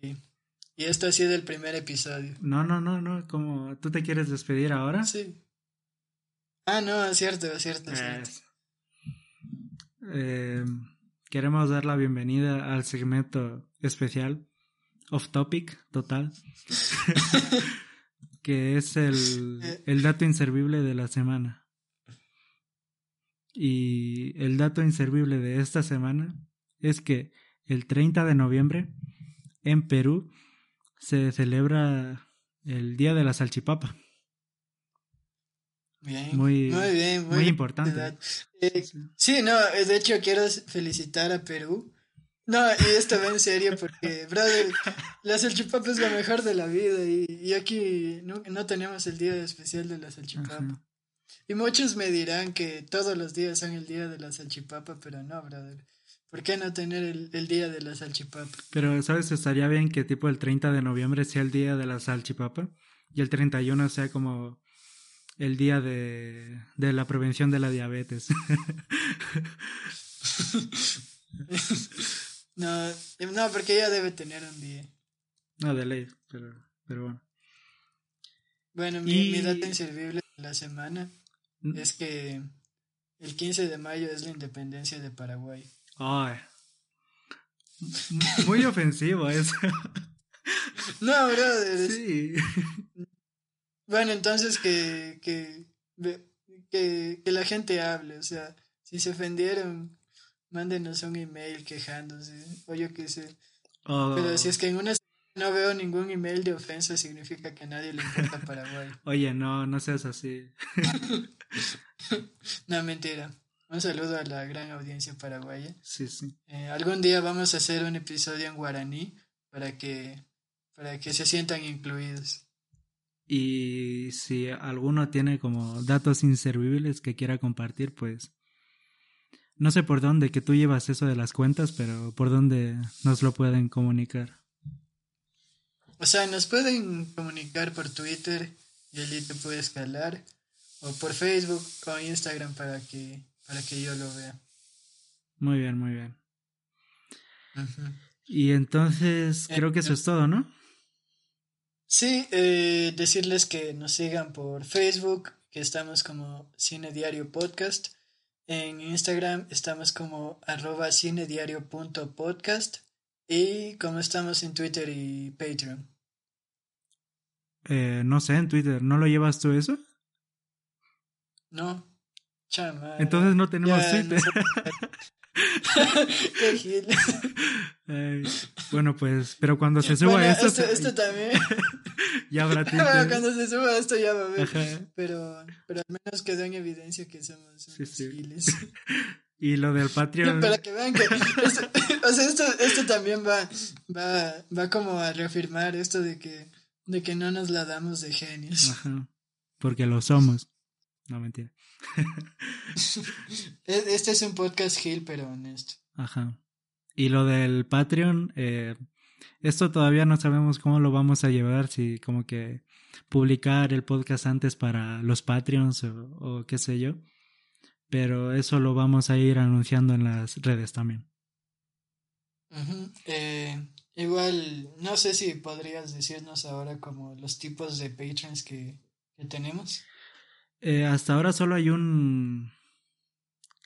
Y esto ha sido el primer episodio. No, no, no, no. Como tú te quieres despedir ahora. Sí. Ah, no, es cierto, es cierto. Eh, queremos dar la bienvenida al segmento especial, off topic, total, [laughs] que es el, el dato inservible de la semana. Y el dato inservible de esta semana es que el 30 de noviembre en Perú se celebra el Día de la Salchipapa. Bien. Muy, muy bien, muy, muy importante. Eh, sí, no, eh, de hecho quiero felicitar a Perú. No, y esto va en serio porque, [laughs] brother, la salchipapa es lo mejor de la vida y, y aquí no, no, tenemos el día especial de la salchipapa. Ajá. Y muchos me dirán que todos los días son el día de la salchipapa, pero no, brother. ¿Por qué no tener el, el, día de la salchipapa? Pero, ¿sabes? Estaría bien que tipo el 30 de noviembre sea el día de la salchipapa y el 31 sea como el día de, de la prevención de la diabetes. [laughs] no, no, porque ella debe tener un día. No, de ley, pero, pero bueno. Bueno, mi, y... mi dato inservible de la semana ¿Mm? es que el 15 de mayo es la independencia de Paraguay. Ay. Muy ofensivo eso. [laughs] No, brother. Sí. Bueno, entonces que, que, que, que la gente hable, o sea, si se ofendieron, mándenos un email quejándose, o yo qué sé. Oh. Pero si es que en una no veo ningún email de ofensa, significa que a nadie le importa Paraguay. [laughs] Oye, no, no seas así. [laughs] no, mentira. Un saludo a la gran audiencia paraguaya. Sí, sí. Eh, algún día vamos a hacer un episodio en guaraní para que, para que se sientan incluidos. Y si alguno tiene como datos inservibles que quiera compartir, pues no sé por dónde que tú llevas eso de las cuentas, pero por dónde nos lo pueden comunicar. O sea, nos pueden comunicar por Twitter y allí te puede escalar, o por Facebook o Instagram para que, para que yo lo vea. Muy bien, muy bien. Uh -huh. Y entonces creo que eso es todo, ¿no? Sí, eh, decirles que nos sigan por Facebook, que estamos como Cine Diario Podcast. En Instagram estamos como arroba cinediario.podcast. Y como estamos en Twitter y Patreon. Eh, no sé, en Twitter. ¿No lo llevas tú eso? No. Chama. Entonces no tenemos ya, Twitter. No [laughs] Qué gil. Ay, bueno, pues, pero cuando se suba bueno, esto. esto, esto también. [laughs] ya habrá. [laughs] Bueno, cuando se suba esto ya va a ver. Ajá. Pero, pero al menos quedó en evidencia que somos, somos Sí, sí. giles. [laughs] Y lo del Patreon. Para que vean que esto, o sea, esto, esto también va, va, va como a reafirmar esto de que, de que no nos la damos de genios. Ajá. Porque lo somos. No, mentira. Este es un podcast Gil, pero honesto. Ajá. Y lo del Patreon, eh, esto todavía no sabemos cómo lo vamos a llevar, si como que publicar el podcast antes para los Patreons o, o qué sé yo. Pero eso lo vamos a ir anunciando en las redes también. Eh, igual, no sé si podrías decirnos ahora como los tipos de patrons que, que tenemos. Eh, hasta ahora solo hay un...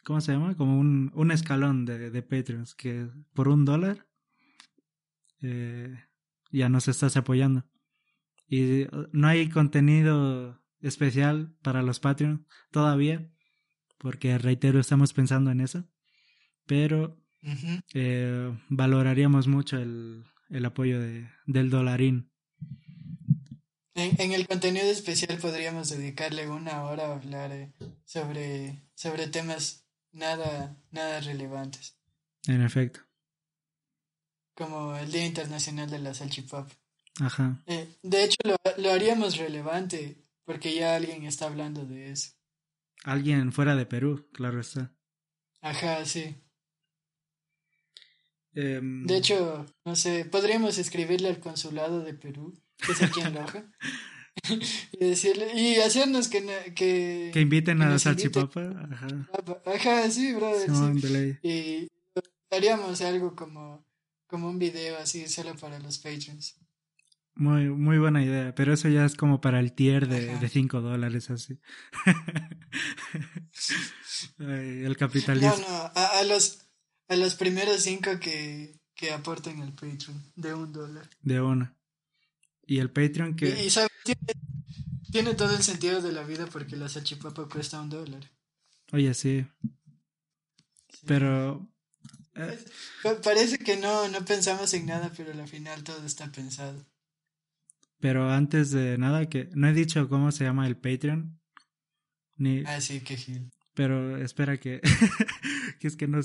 ¿Cómo se llama? Como un, un escalón de, de Patreons que por un dólar eh, ya nos estás apoyando. Y no hay contenido especial para los Patreon todavía, porque reitero, estamos pensando en eso. Pero eh, valoraríamos mucho el, el apoyo de, del dolarín. En, el contenido especial podríamos dedicarle una hora a hablar eh, sobre, sobre temas nada, nada relevantes. En efecto. Como el Día Internacional de la Salchipapa. Ajá. Eh, de hecho, lo, lo haríamos relevante porque ya alguien está hablando de eso. Alguien fuera de Perú, claro está. Ajá, sí. Em, De hecho, no sé, podríamos escribirle al consulado de Perú, que es aquí en Loja, [laughs] y decirle, y hacernos que... Que, que inviten a la nos salchipapa. Ajá. Ajá, sí, brother. Simón, sí. Y haríamos algo como, como un video así, solo para los patrons. Muy, muy buena idea, pero eso ya es como para el tier de, de 5 dólares así. [laughs] Ay, el capitalismo. No, no, a, a los, a los primeros cinco que, que aporten el Patreon, de un dólar. De una. Y el Patreon que... y ¿sabes? Tiene, tiene todo el sentido de la vida porque la salchipapa cuesta un dólar. Oye, sí, Sí. pero... eh, Pa- Parece que no, no pensamos en nada, pero al final todo está pensado. pero antes de nada, que no he dicho cómo se llama el Patreon. Ni, Ah, sí, qué gil. pero espera que... [laughs] que es que no... no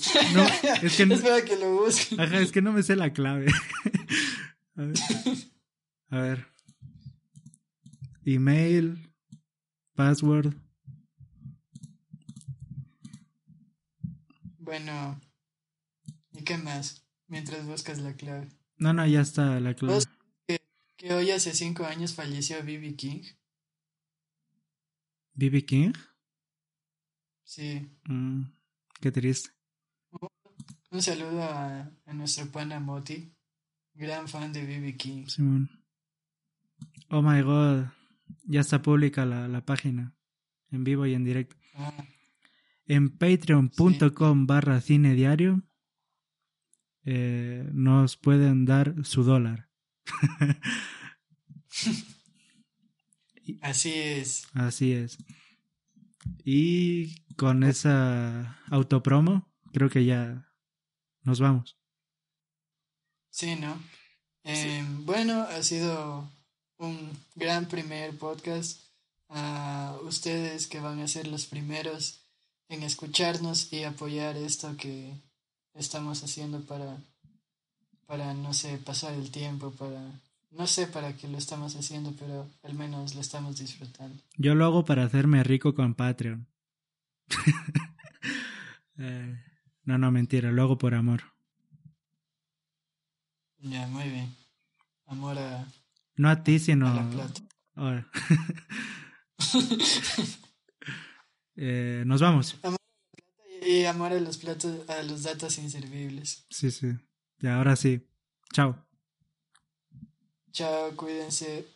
es que [laughs] no, Espera que lo busque. Ajá, es que no me sé la clave. [laughs] A ver. A ver. Email, password. Bueno, ¿y qué más? Mientras buscas la clave. No, no, ya está la clave. ¿Vos Que hoy hace cinco años falleció B.B. King. BB King. Sí. Mm, qué triste. Un saludo a, a nuestro pana Moti, gran fan de B.B. King. Simón. Oh my god. Ya está pública la, la página. En vivo y en directo. En patreon.com barra cine diario eh, nos pueden dar su dólar. [laughs] así es. Así es. Y con esa autopromo, creo que ya nos vamos. Sí, ¿no? Eh, Bueno, ha sido un gran primer podcast. A ustedes que van a ser los primeros en escucharnos y apoyar esto que estamos haciendo para, para, no sé, pasar el tiempo, para, no sé para qué lo estamos haciendo, pero al menos lo estamos disfrutando. Yo lo hago para hacerme rico con Patreon. [laughs] Eh, no, no, mentira, lo hago por amor. Ya, muy bien. Amor a, No a ti, sino... a la plata. Ahora. [laughs] Eh, nos vamos. Y amor a los platos, a los datos inservibles. Sí, sí. Y ahora sí. Chao. Chao, cuídense.